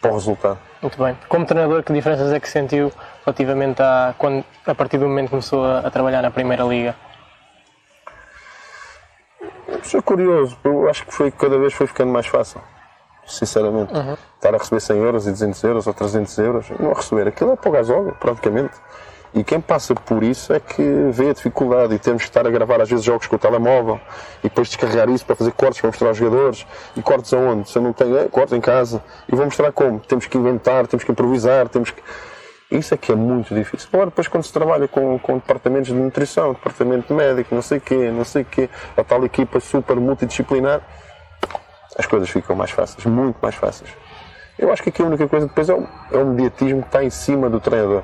para o resultado. Muito bem. Como treinador, que diferenças é que sentiu relativamente a, quando, a partir do momento que começou a, a trabalhar na Primeira Liga? Isso é curioso, eu acho que foi, cada vez foi ficando mais fácil, sinceramente. Uhum. Estar a receber 100 euros e 200 euros ou 300 euros, não a receber aquilo é para o gasóleo, praticamente. E quem passa por isso é que vê a dificuldade e temos que estar a gravar às vezes jogos com o telemóvel e depois descarregar isso para fazer cortes para mostrar aos jogadores. E cortes aonde? Se eu não tenho, é, cortes em casa. E vou mostrar como. Temos que inventar, temos que improvisar, temos que. Isso é que é muito difícil. Agora, depois, quando se trabalha com, com departamentos de nutrição, departamento médico, não sei o quê, não sei o quê, a tal equipa super multidisciplinar, as coisas ficam mais fáceis, muito mais fáceis. Eu acho que aqui a única coisa depois é o, é o mediatismo que está em cima do treinador.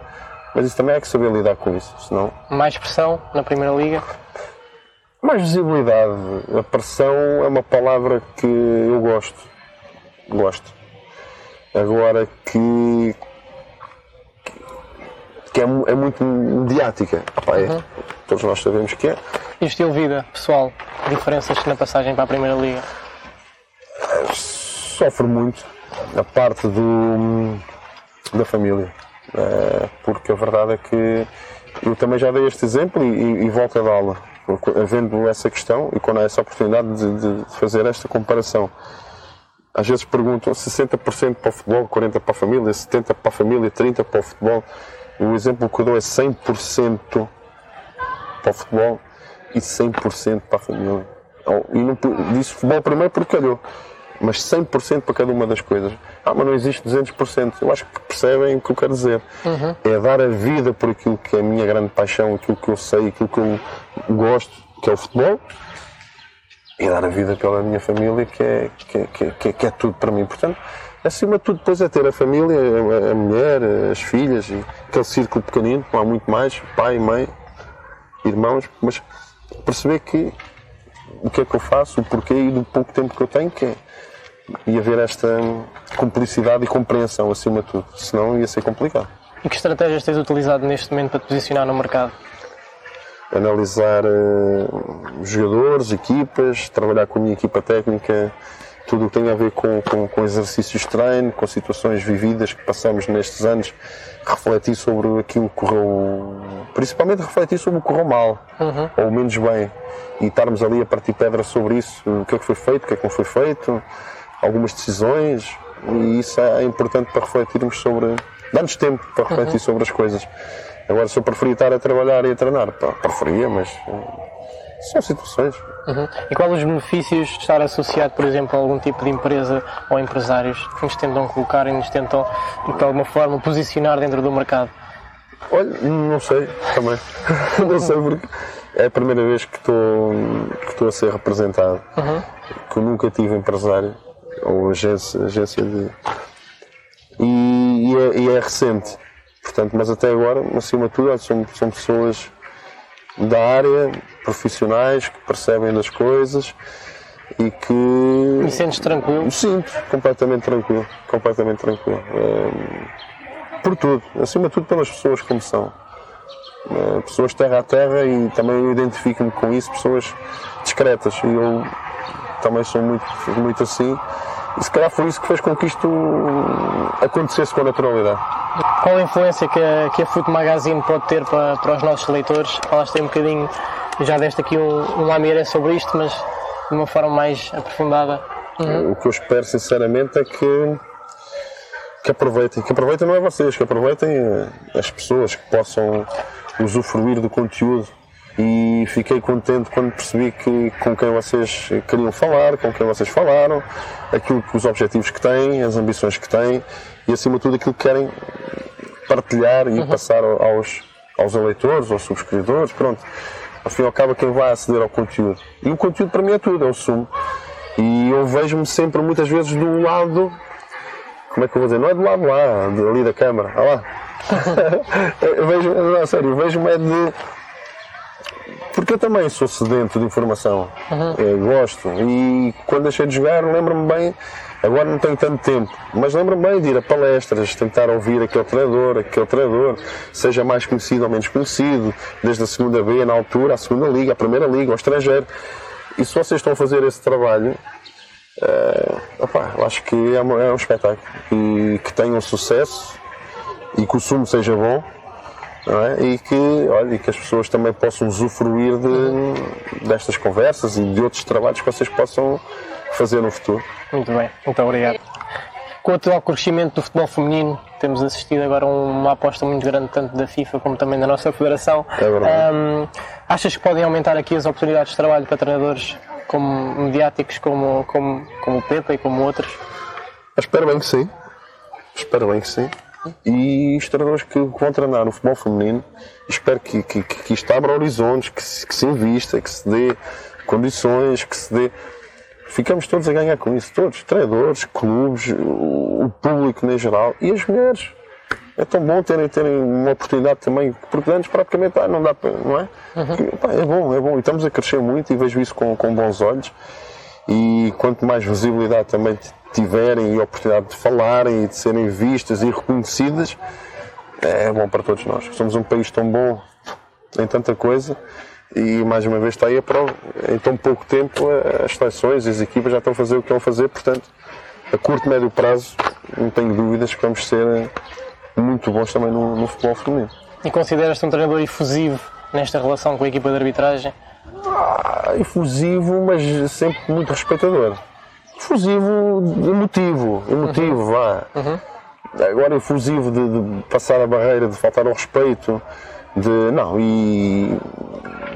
Mas isso também é que saber lidar com isso, senão... Mais pressão na Primeira Liga? Mais visibilidade. A pressão é uma palavra que eu gosto. Gosto. Agora que que é, é muito mediática. Epá, é, uhum. Todos nós sabemos que é. E o estilo de vida, pessoal? Diferenças na passagem para a Primeira Liga? Sofre muito a parte do, da família. É, porque a verdade é que eu também já dei este exemplo e, e volto a dá-la. Havendo essa questão e quando há essa oportunidade de, de fazer esta comparação às vezes perguntam 60% para o futebol, 40% para a família, 70% para a família, 30% para o futebol. O exemplo que eu dou é 100% para o futebol e 100% para a família. E não disse futebol primeiro porque calhou, mas 100% para cada uma das coisas. Ah, mas não existe 200%. Eu acho que percebem o que eu quero dizer. Uhum. É dar a vida por aquilo que é a minha grande paixão, aquilo que eu sei, aquilo que eu gosto, que é o futebol, e dar a vida pela minha família, que é, que é, que é, que é, é tudo para mim. Portanto, acima de tudo, depois é ter a família, a, a mulher, as filhas, e aquele círculo pequenino, não há muito mais, pai, mãe, irmãos, mas perceber que o que é que eu faço, o porquê e do pouco tempo que eu tenho, que é, e haver esta cumplicidade e compreensão acima de tudo, senão ia ser complicado. E que estratégias tens utilizado neste momento para te posicionar no mercado? Analisar uh, jogadores, equipas, trabalhar com a minha equipa técnica, tudo o que tem a ver com, com, com, exercícios de treino, com situações vividas que passamos nestes anos, refletir sobre aquilo que correu, principalmente refletir sobre o que correu mal, uhum. ou menos bem, e estarmos ali a partir pedra sobre isso, o que é que foi feito, o que é que não foi feito, algumas decisões, e isso é importante para refletirmos sobre, dá-nos tempo para refletir uhum. sobre as coisas. Agora, se eu preferia estar a trabalhar e a treinar, pá, preferia, mas são situações. Uhum. E quais os benefícios de estar associado, por exemplo, a algum tipo de empresa ou empresários que nos tentam colocar e nos tentam, de alguma forma, posicionar dentro do mercado? Olha, não sei também. [LAUGHS] não sei porque é a primeira vez que estou, que estou a ser representado. Uhum. Que eu nunca tive empresário ou agência, agência de. E, e, é, e é recente. Portanto, mas até agora, acima de tudo, são, são pessoas da área, profissionais que percebem das coisas e que. E sentes tranquilo? Sinto, completamente tranquilo. Completamente tranquilo. É, por tudo, acima de tudo pelas pessoas como são. É, pessoas terra a terra e também identifico-me com isso, pessoas discretas. E eu também sou muito, muito assim. E se calhar foi isso que fez com que isto acontecesse com naturalidade. Qual a influência que a, que a Foot Magazine pode ter para, para os nossos leitores? Falaste aí um bocadinho, já deste aqui um, um lamiré sobre isto, mas de uma forma mais aprofundada. Uhum. O que eu espero sinceramente é que, que aproveitem. Que aproveitem não é vocês, que aproveitem eh, as pessoas que possam usufruir do conteúdo e fiquei contente quando percebi que com quem vocês queriam falar, com quem vocês falaram, aquilo que os objetivos que têm, as ambições que têm e acima de tudo aquilo que querem partilhar e uhum. passar aos, aos eleitores, aos subscritores, pronto. Ao fim e ao cabo quem vai aceder ao conteúdo. E o conteúdo para mim é tudo, é o sumo. E eu vejo-me sempre muitas vezes do lado, como é que eu vou dizer, não é do lado lá, ali da câmara, olha lá. [LAUGHS] eu vejo, não, sério, vejo-me é de Porque eu também sou sedento de informação, uhum. gosto. E quando deixei de jogar, lembro-me bem, agora não tenho tanto tempo, mas lembro-me bem de ir a palestras, tentar ouvir aquele treinador, aquele treinador, seja mais conhecido ou menos conhecido, desde a segunda B na altura, a segunda liga, a primeira liga, ao estrangeiro. E se vocês estão a fazer esse trabalho, uh, opa, acho que é um, é um espetáculo e que tenham sucesso e que o sumo seja bom é? e que, olha, que as pessoas também possam usufruir de, destas conversas e de outros trabalhos que vocês possam fazer no futuro. Muito bem, muito obrigado. Com o atual crescimento do futebol feminino, temos assistido agora a uma aposta muito grande, tanto da FIFA como também da nossa Federação. É verdade. Um, achas que podem aumentar aqui as oportunidades de trabalho para treinadores como mediáticos, como, como, como o Pepa e como outros? Espero bem que sim. Espero bem que sim e os treinadores que vão treinar no futebol feminino, espero que, que, que isto abra horizontes, que se, que se invista, que se dê condições, que se dê. Ficamos todos a ganhar com isso, todos, treinadores, clubes, o público em geral e as mulheres. É tão bom terem, terem uma oportunidade também, porque antes praticamente ah, não dá para, não é? Uhum. Pá, é bom, é bom. E estamos a crescer muito e vejo isso com, com bons olhos. E quanto mais visibilidade também tiverem a oportunidade de falarem e de serem vistas e reconhecidas, é bom para todos nós. Somos um país tão bom em tanta coisa e mais uma vez está aí a prova. Em tão pouco tempo as seleções e as equipas já estão a fazer o que vão fazer, portanto, a curto e médio prazo, não tenho dúvidas que vamos ser muito bons também no, no futebol feminino. E consideras-te um treinador efusivo nesta relação com a equipa de arbitragem? Ah, efusivo, mas sempre muito respeitador efusivo emotivo, emotivo, uhum. vá. Uhum. Agora efusivo de, de, passar a barreira, de faltar ao respeito, de. Não, e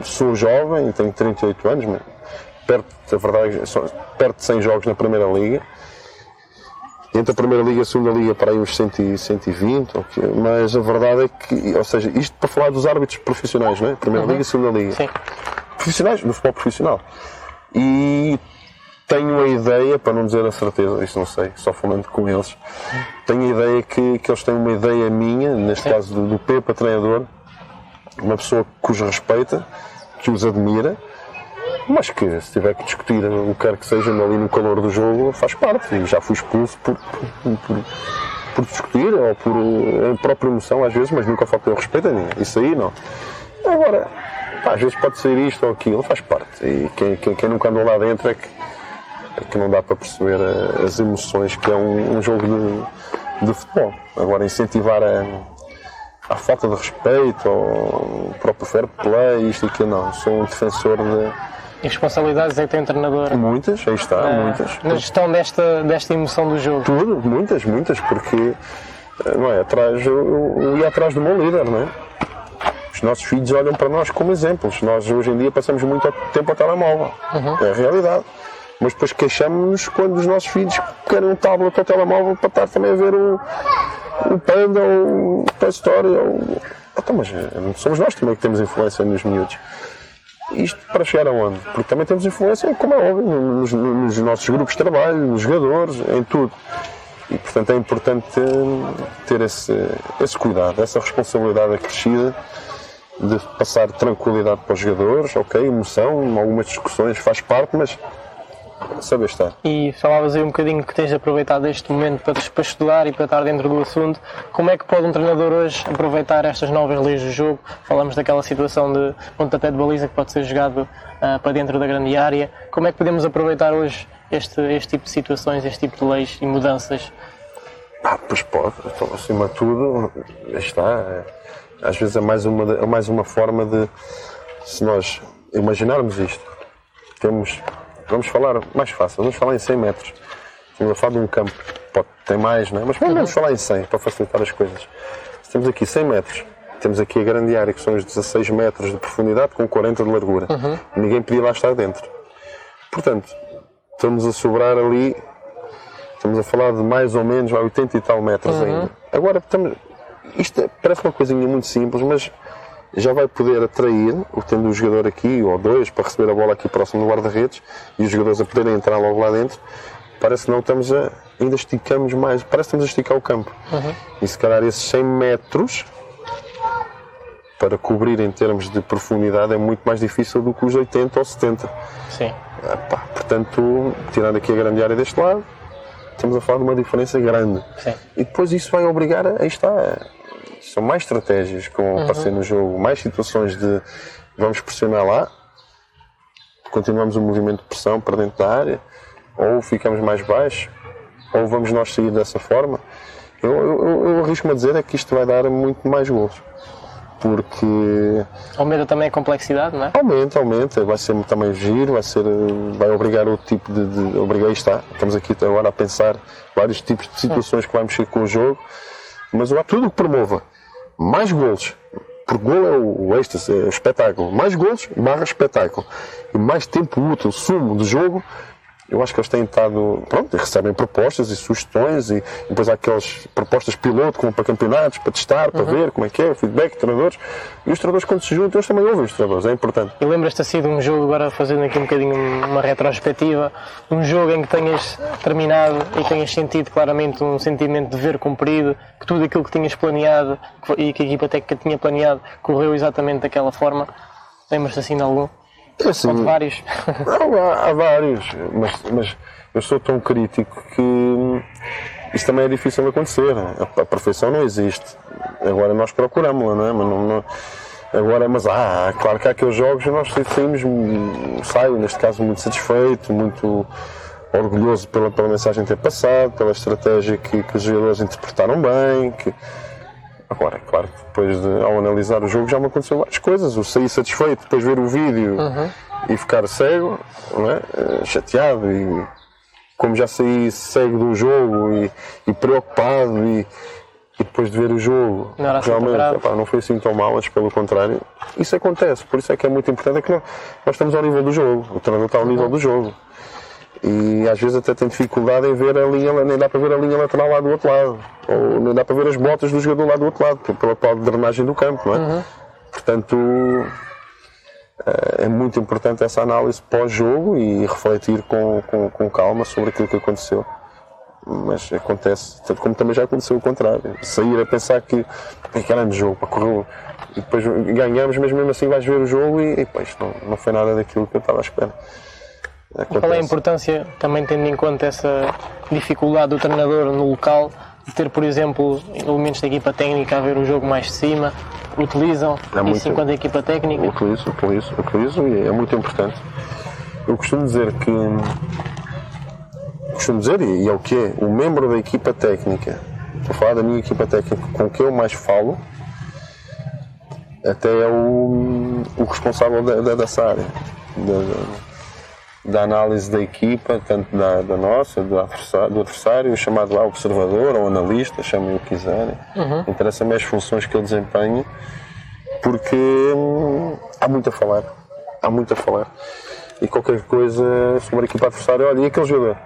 sou jovem, tenho 38 anos, mas perto, a verdade, sou, perto de 100 jogos na Primeira Liga. Entre a Primeira Liga e a Segunda Liga para aí uns 100, 120, okay. mas a verdade é que, ou seja, isto para falar dos árbitros profissionais, não é? Primeira uhum. Liga e Segunda Liga. Sim. Profissionais, no futebol profissional. E tenho a ideia, para não dizer a certeza, isto não sei, só falando com eles, tenho a ideia que, que eles têm uma ideia minha, neste Sim. caso do, do Pepa, treinador, uma pessoa que os respeita, que os admira, mas que se tiver que discutir o que quer que seja ali no calor do jogo, faz parte. E já fui expulso por, por, por, por discutir ou por a própria emoção às vezes, mas nunca faltei o respeito a ninguém. Isso aí não. Agora, pá, às vezes pode ser isto ou aquilo, faz parte. E quem, quem, quem nunca andou lá dentro é que que não dá para perceber eh, as emoções que é um, um jogo de, de, futebol. Agora, incentivar a, a falta de respeito, ao próprio fair play, isto e aquilo, não. Sou um defensor de. E responsabilidades é que tem o treinador? Muitas, aí está, é, muitas. Na gestão desta, desta emoção do jogo? Tudo, muitas, muitas, porque eh, não é, atrás, eu, eu ia atrás do meu líder, não é? Os nossos filhos olham para nós como exemplos. Nós hoje em dia passamos muito tempo ao telemóvel. Uhum. É a realidade. Mas depois queixamos-nos quando os nossos filhos querem um tablet ou telemóvel para estar também a ver o, o Panda ou a Story. Ou... Então, mas eh, somos nós também que temos influência nos miúdos. Isto para chegar aonde? Porque também temos influência, como é óbvio, nos, nos nossos grupos de trabalho, nos jogadores, em tudo. E portanto é importante ter esse, esse cuidado, essa responsabilidade acrescida de passar tranquilidade para os jogadores, ok, emoção, algumas discussões faz parte, mas saber estar. E falavas aí um bocadinho que tens aproveitado este momento para, para estudar e para estar dentro do assunto. Como é que pode um treinador hoje aproveitar estas novas leis do jogo? Falamos daquela situação de pontapé de baliza que pode ser jogado uh, para dentro da grande área. Como é que podemos aproveitar hoje este, este tipo de situações, este tipo de leis e mudanças? Ah, pois pode. Então, acima de tudo, está. É, às vezes é mais uma, é mais uma forma de, se nós imaginarmos isto, temos Vamos falar mais fácil, vamos falar em 100 metros. Estamos a falar de um campo, pode ter mais, não é? mas vamos falar em 100 para facilitar as coisas. Temos aqui 100 metros, temos aqui a grande área que são os 16 metros de profundidade com 40 de largura. Uhum. Ninguém podia lá estar dentro. Portanto, estamos a sobrar ali, estamos a falar de mais ou menos 80 e tal metros uhum. ainda. Agora, estamos, isto parece uma coisinha muito simples, mas já vai poder atrair, tendo um jogador aqui ou dois para receber a bola aqui próximo do guarda-redes e os jogadores a poderem entrar logo lá dentro, parece que não estamos a. ainda esticamos mais, parece que estamos a esticar o campo. Uhum. E se calhar esses 100 metros para cobrir em termos de profundidade é muito mais difícil do que os 80 ou 70. Sim. Epá, portanto, tirando aqui a grande área deste lado, estamos a falar de uma diferença grande. Sim. E depois isso vai obrigar a. Aí está. São mais estratégias que vão aparecer no jogo, mais situações de vamos pressionar lá, continuamos o movimento de pressão para dentro da área, ou ficamos mais baixos, ou vamos nós sair dessa forma. Eu, eu, eu arrisco-me a dizer é que isto vai dar muito mais gols. Porque Aumenta também a complexidade, não é? Aumenta, aumenta, vai ser também giro, vai ser, vai obrigar outro tipo de, de obrigar está. Estamos aqui agora a pensar vários tipos de situações que vai mexer com o jogo, mas há tudo o que promova mais golos, porque gol é o, o êxtase, é o espetáculo, mais golos barra espetáculo. E mais tempo útil, sumo do jogo, eu acho que eles têm estado, pronto, recebem propostas e sugestões e, depois há aquelas propostas piloto como para campeonatos, para testar, para ver como é que é, o feedback, treinadores. E os treinadores quando se juntam, eles também ouvem os treinadores, é importante. E lembras-te assim de um jogo, agora fazendo aqui um bocadinho uma retrospectiva, um jogo em que tenhas terminado e tenhas sentido claramente um sentimento de ver cumprido, que tudo aquilo que tinhas planeado que e que a equipa técnica tinha planeado correu exatamente daquela forma. Lembras-te assim de algum? É assim, Ou de vários? Não, há, há vários, mas, mas eu sou tão crítico que isso também é difícil de acontecer. A, a perfeição não existe. Agora nós procuramos-la, não é? Mas, não, não- agora, mas há, claro que há aqueles jogos nós saímos, saio neste caso muito satisfeito, muito orgulhoso pela, pela mensagem ter passado, pela estratégia que, que os jogadores interpretaram bem, que, Agora, é claro que depois de, ao analisar o jogo já me aconteceu várias coisas. Eu saí satisfeito depois de ver o vídeo e ficar cego, é? Eh, chateado e como já saí cego do jogo e, e preocupado e, e depois de ver o jogo Não assim realmente epá, não foi assim tão mal, mas pelo contrário, isso acontece. Por isso é que é muito importante é que nós, nós estamos ao nível do jogo, o treinador está ao nível do jogo. E às vezes até tem dificuldade em ver a linha, nem dá para ver a linha lateral lá do outro lado. Ou nem dá para ver as botas do jogador lá do outro lado, pela pela drenagem do campo, não é? Portanto, eh, é muito importante essa análise pós-jogo e refletir com, com, com calma sobre aquilo que aconteceu. Mas acontece, tanto como também já aconteceu o contrário. Sair a pensar que "Ei, grande jogo, pá, correu e depois ganhamos, mas mesmo assim vais ver o jogo e, e pá, isto não, não foi nada daquilo que eu estava à espera. Qual é a Acontece. importância, também tendo em conta essa dificuldade do treinador no local, de ter, por exemplo, elementos da equipa técnica a ver o jogo mais de cima, utilizam É muito- isso enquanto equipa técnica? Utilizo, utilizo, utilizo e é muito importante. Eu costumo dizer que. Costumo dizer, e é o que é, o membro da equipa técnica, estou a falar da minha equipa técnica com quem eu mais falo, até é o, o responsável da, da- dessa área. Da, da análise da equipa, tanto da, da nossa, do adversário, do adversário, chamado lá observador ou analista, chamem o que quiserem. Interessa-me as funções que ele desempenha porque hum, há muito a falar. Há muito a falar. E qualquer coisa sobre a equipa adversária, olha, e aquele jogador?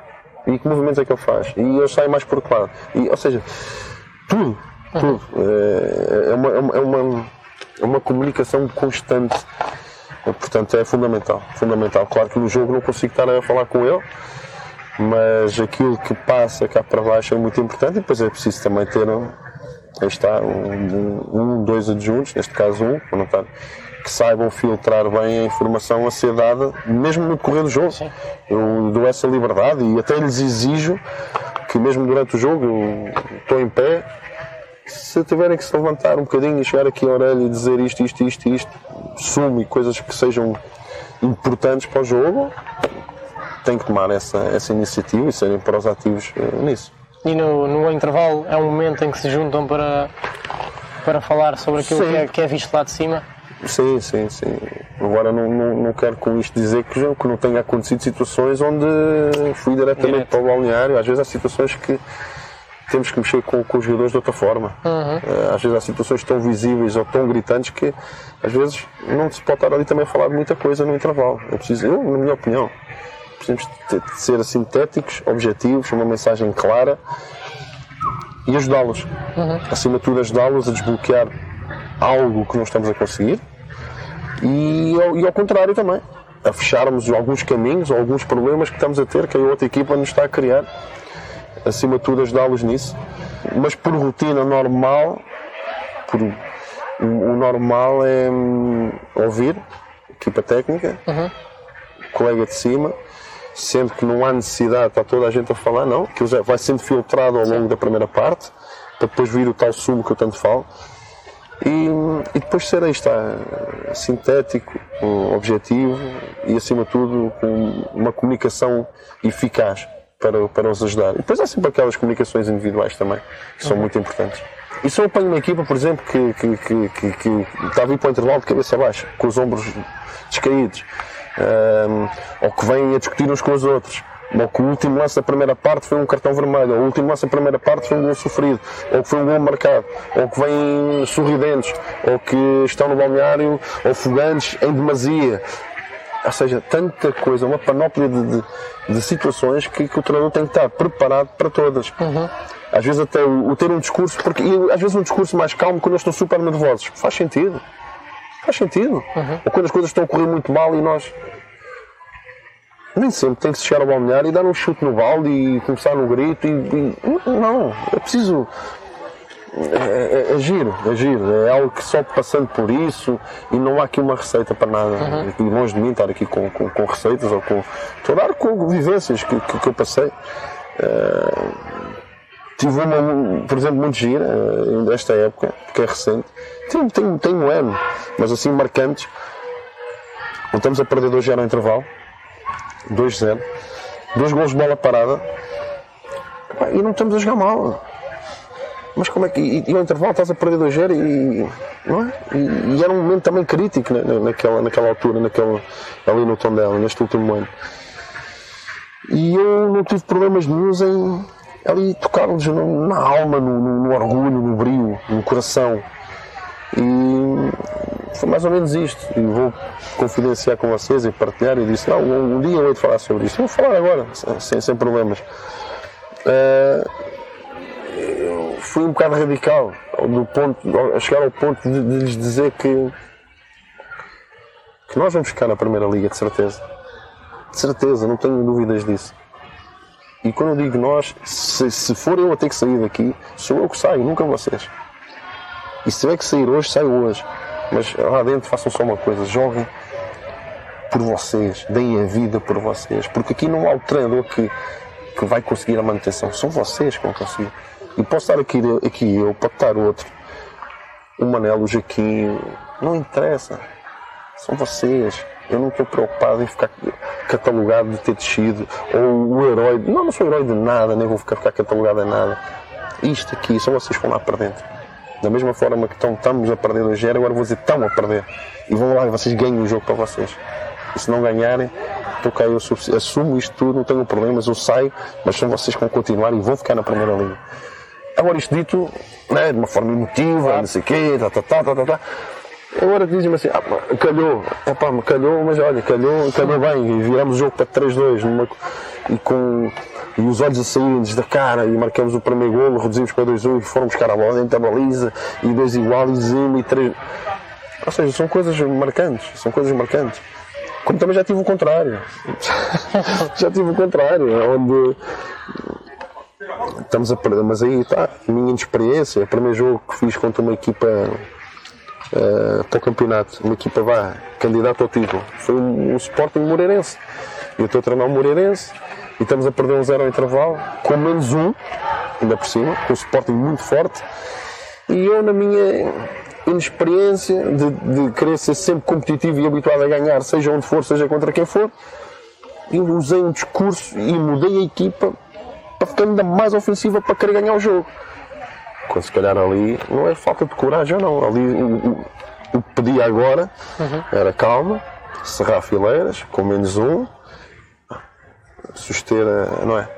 E que movimentos é que ele faz? E ele sai mais por que lado? E, ou seja, tudo, tudo. É, é é uma- é uma, é uma comunicação constante. Portanto, é fundamental. Fundamental. Claro que no jogo não consigo estar a falar com ele, mas aquilo que passa cá para baixo é muito importante e depois é preciso também ter um, aí está, um, um, dois adjuntos, neste caso um, que saibam filtrar bem a informação a ser dada, mesmo no decorrer do jogo. Sim. Eu dou essa liberdade e até lhes exijo que mesmo durante o jogo eu estou em pé, se tiverem que se levantar um bocadinho e chegar aqui a orelha e dizer isto, isto, isto, isto, sumo e coisas que sejam importantes para o jogo, têm que tomar essa, essa iniciativa e serem proativos eh, nisso. E no, no intervalo é um momento em que se juntam para, para falar sobre aquilo que é, que é visto lá de cima. Sim, sim, sim. Agora não, não, não quero com isto dizer que, já- que não tenha acontecido situações onde fui diretamente Direto. para o balneário. Às vezes há situações que temos que mexer com, com os jogadores de outra forma. Eh, Às vezes há situações tão visíveis ou tão gritantes que às vezes não se pode estar ali também a falar de muita coisa no intervalo. É preciso, eu, na minha opinião, precisamos de de ser sintéticos, objetivos, uma mensagem clara e ajudá-los. Acima de tudo, ajudá-los a desbloquear algo que não estamos a conseguir e ao, e ao contrário também, a fecharmos alguns caminhos ou alguns problemas que estamos a ter que a outra equipa nos está a criar. Acima de tudo, ajudá-los nisso, mas por rotina normal, por o, normal é hum, ouvir, equipa técnica, colega de cima, sendo que não há necessidade, está toda a gente a falar, não, que vai sendo filtrado ao longo da primeira parte, para depois vir o tal sumo que eu tanto falo. E, e depois ser aí está sintético, objetivo e acima de tudo com uma comunicação eficaz para, para os ajudar. E depois há sempre aquelas comunicações individuais também, que são muito importantes. E se eu apanho uma equipa, por exemplo, que, que, que, que, que está a vir para o intervalo de cabeça baixa, com os ombros descaídos, um, ou que vêm a discutir uns com os outros, ou que o último lance da primeira parte foi um cartão vermelho, ou o último lance da primeira parte foi um gol sofrido, ou que foi um gol marcado, ou que vêm sorridentes, ou que estão no balneário afogantes em demasia. Ou seja, tanta coisa, uma panóplia de, de, de situações que, que, o treinador tem que estar preparado para todas. Uhum. Às vezes até o, o, ter um discurso, porque e, às vezes um discurso mais calmo quando eles estão super nervosos. Faz sentido. Faz sentido. Uhum. Ou quando as coisas estão a correr muito mal e nós nem sempre tem que se chegar ao balneário e dar um chute no balde e começar no grito e, e não, é preciso é, é, é, giro, é giro, é algo que só passando por isso e não há aqui uma receita para nada. Uhum. E longe de mim estar aqui com, com, com receitas ou com. Estou a dar com vivências que, que, que eu passei. Uh, tive uma, por exemplo, muito gira uh, desta época, porque é recente. Tenho, tenho, tenho um ano, mas assim marcantes. Estamos a perder 2-0 no intervalo. 2-0. Dois gols de bola parada. E não estamos a jogar mal. Mas como é que. E, e ao intervalo estás a perder 2-0 e. Não é? E, e, era um momento também crítico na, naquela, naquela altura, naquele, ali no Tondela, neste último ano. E eu não tive problemas nenhums em ali tocar-lhes na alma, no, no, no, orgulho, no brilho, no coração. E foi mais ou menos isto. E vou confidenciar com vocês e partilhar. E disse: Não, um, um dia eu vou falar sobre isto. Vou falar agora, sem, sem problemas. Uh, fui um bocado radical, do ponto, a chegar ao ponto de, de lhes dizer que, que nós vamos ficar na Primeira Liga, de certeza. De certeza, não tenho dúvidas disso. E quando eu digo nós, se, se for eu a ter que sair daqui, sou eu que saio, nunca vocês. E se tiver que sair hoje, saio hoje. Mas lá dentro façam só uma coisa, joguem por vocês, deem a vida por vocês. Porque aqui não há o treinador que, que vai conseguir a manutenção, são vocês que vão conseguir. E posso estar aqui, aqui eu, para estar outro. O Manel, o Jaquim, não interessa. São vocês. Eu não estou preocupado em ficar catalogado de ter descido. Ou o herói. Não, não sou herói de nada, nem vou ficar, ficar catalogado em nada. Isto aqui, são vocês que vão lá para dentro. Da mesma forma que estão, estamos a perder 2 agora vou dizer estão a perder. E vão lá, vocês ganhem o jogo para vocês. E se não ganharem, estou cá, eu assumo isto tudo, não tenho problemas, eu saio, mas são vocês que vão continuar e vão ficar na primeira linha. Agora, isto dito né, de uma forma emotiva, não sei o quê, tá, tá, tá, tá, tá, tá. Agora dizem-me assim, ah, calhou, é pá, calhou, mas olha, calhou, calhou bem, e viramos o jogo para 3-2, e com e os olhos a saírem-nos da cara, e marcamos o primeiro golo, reduzimos para 2-1 e fomos buscar a bola dentro da baliza, e dois iguais, e um e três. Ou seja, são coisas marcantes, são coisas marcantes. Como também já tive o contrário. [LAUGHS] já tive o contrário, onde estamos a perder, mas aí está, minha inexperiência, o primeiro jogo que fiz contra uma equipa uh, para o campeonato, uma equipa vá, candidata ao título, foi um, um Sporting Moreirense. Eu estou a treinar o Moreirense e estamos a perder um zero ao intervalo, com menos um, ainda por cima, com o Sporting muito forte, e eu na minha inexperiência de, de querer ser sempre competitivo e habituado a ganhar, seja onde for, seja contra quem for, eu usei um discurso e mudei a equipa para ficar ainda mais ofensiva para querer ganhar o jogo. Quando se calhar ali não é falta de coragem ou não. Ali o, o, que pedia agora uhum. era calma, cerrar fileiras, com menos um, suster a, não é,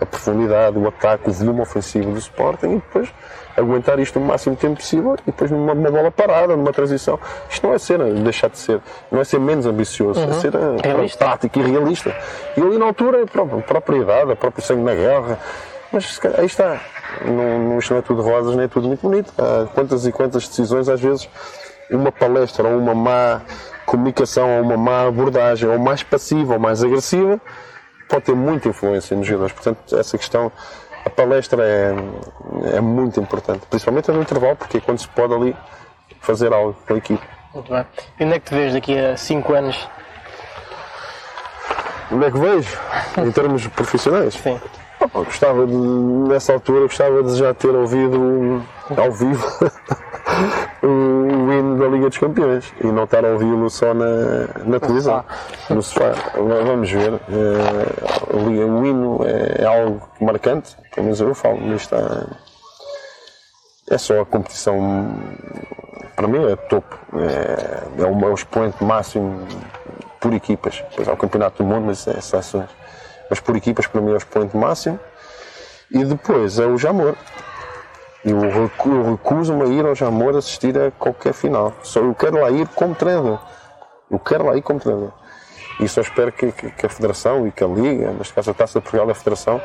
a profundidade, o ataque, o volume ofensivo do Sporting e depois aguentar isto o máximo tempo possível e depois numa, numa bola parada, numa transição. Isto não é ser, deixar de ser, não é ser menos ambicioso, é uhum. é ser realista. prático e realista. E ali na altura, a própria idade, a próprio sangue na guerra, mas aí está. Não, não, isto não é tudo rosas, nem é tudo muito bonito. Há quantas e quantas decisões, às vezes, uma palestra ou uma má comunicação ou uma má abordagem ou mais passiva ou mais agressiva pode ter muita influência nos jogadores. Portanto, essa questão a palestra é, é muito importante, principalmente no intervalo, porque é quando se pode ali fazer algo pela equipe. Muito bem. E onde é que te vês daqui a 5 anos? Onde é que vejo? [LAUGHS] em termos profissionais? Sim. Gostava de, nessa altura, gostava de já ter ouvido ao vivo o [LAUGHS] hino da Liga dos Campeões e não estar a ouvi-lo só na, na televisão, no sofá. Vamos ver. É, o hino é, é algo marcante, pelo menos eu falo nisto. É só a competição, para mim é topo. É, é, o, é o expoente máximo por equipas. Depois há o Campeonato do Mundo, mas é seleções. Mas por equipas, para mim, é o expoente máximo. E depois é o Jamor. E eu, recuso-me a ir ao Jamor assistir a qualquer final. Só eu quero lá ir como treinador. Eu quero lá ir como treinador. E só espero que, que, que, a Federação e que a Liga, neste caso a Taça de Portugal da Federação,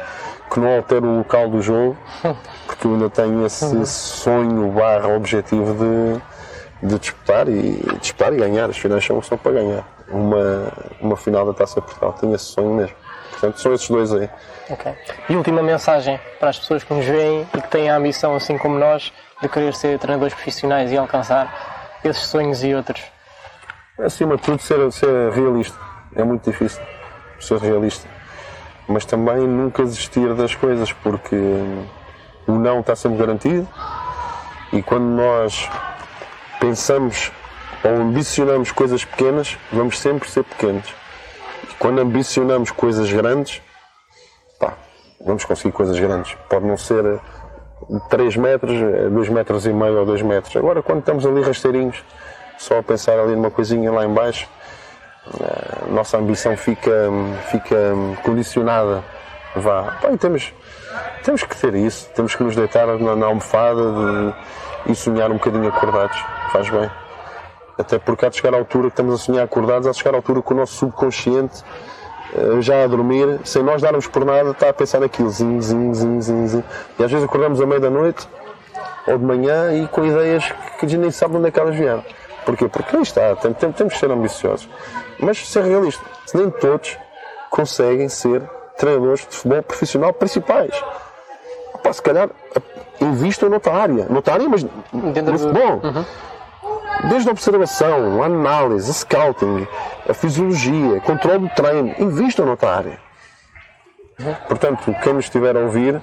que não altere o local do jogo, [LAUGHS] porque eu ainda tenho esse sonho barra objetivo de, de disputar e disputar e ganhar. As finais são só para ganhar. Uma, uma final da Taça de Portugal. Tenho esse sonho mesmo. Portanto, são esses dois aí. Ok. E última mensagem para as pessoas que nos veem e que têm a ambição, assim como nós, de querer ser treinadores profissionais e alcançar esses sonhos e outros? Acima de tudo, ser, ser realista. É muito difícil ser realista. Mas também nunca desistir das coisas, porque o não está sempre garantido e quando nós pensamos ou ambicionamos coisas pequenas, vamos sempre ser pequenos. Quando ambicionamos coisas grandes, pá, vamos conseguir coisas grandes. Pode não ser 3 metros, 2 metros e meio ou 2 metros. Agora, quando estamos ali rasteirinhos, só a pensar ali numa coisinha lá embaixo, a eh, nossa ambição fica, fica condicionada. Vá. Temos, temos que ter isso, temos que nos deitar na, na almofada de, e sonhar um bocadinho acordados. Faz bem. Até porque há de chegar à altura que estamos a sonhar acordados, há de chegar à altura que o nosso subconsciente, eh, já a dormir, sem nós darmos por nada, está a pensar naquilo, zin, zin, zin, zin, zin. E às vezes acordamos à meia da noite ou de manhã e com ideias que a gente nem sabe onde é que elas vieram. Porquê? Porque aí está, tem, tem, temos que ser ambiciosos. Mas ser realista, nem todos conseguem ser treinadores de futebol profissional principais. Opa, se calhar invistam noutra área, noutra área, mas no futebol. Uhum. Desde a observação, análise, scouting, a fisiologia, controle do treino, invistam noutra área. Portanto, quem nos estiver a ouvir,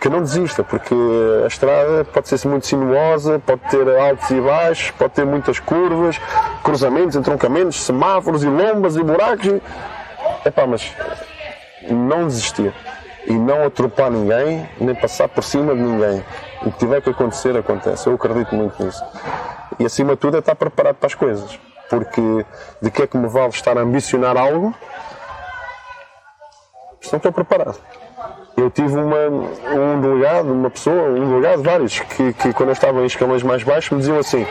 que não desista, porque a estrada pode ser muito sinuosa, pode ter altos e baixos, pode ter muitas curvas, cruzamentos, entroncamentos, semáforos e lombas e buracos. Epá, mas não desistir e não atropar ninguém, nem passar por cima de ninguém. O que tiver que acontecer, acontece. Eu acredito muito nisso. E acima de tudo é estar preparado para as coisas. Porque de que é que me vale estar a ambicionar algo se não estou preparado? Eu tive uma, um delegado, uma pessoa, um delegado, vários, que, que quando eu estava em escalões mais baixos me diziam assim: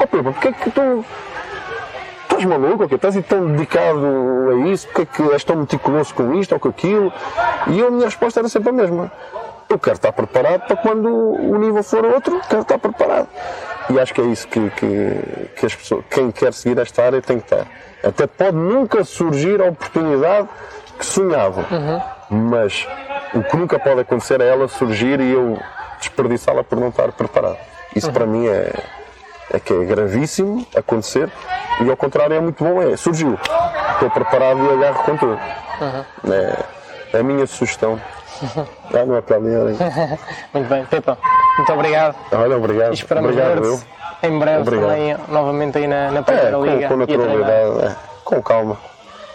Ó oh, Pepa, porque é que tu estás maluco? Okay? Estás tão dedicado a isso? Porque é que és tão meticuloso com isto ou com aquilo? E a minha resposta era sempre a mesma. Eu quero estar preparado para quando o nível for outro, quero estar preparado. E acho que é isso que, que, que as pessoas, quem quer seguir esta área tem que estar. Até pode nunca surgir a oportunidade que sonhavam, uhum. mas o que nunca pode acontecer é ela surgir e eu desperdiçá-la por não estar preparado. Isso uhum. para mim é, é que é gravíssimo acontecer e ao contrário é muito bom, é surgiu, estou preparado e agarro com tudo. Uhum. É, é a minha sugestão. Ah, não é para ali. Muito bem, Pepa, muito obrigado. Olha, obrigado. E esperamos ver em breve obrigado. também, novamente aí na, na Primeira é, Liga. Com, com naturalidade, é, com calma.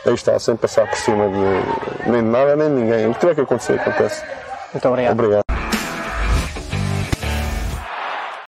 Aí está, sem passar por cima de nem de nada nem de ninguém. O que tiver que acontecer, acontece. Muito obrigado. Obrigado.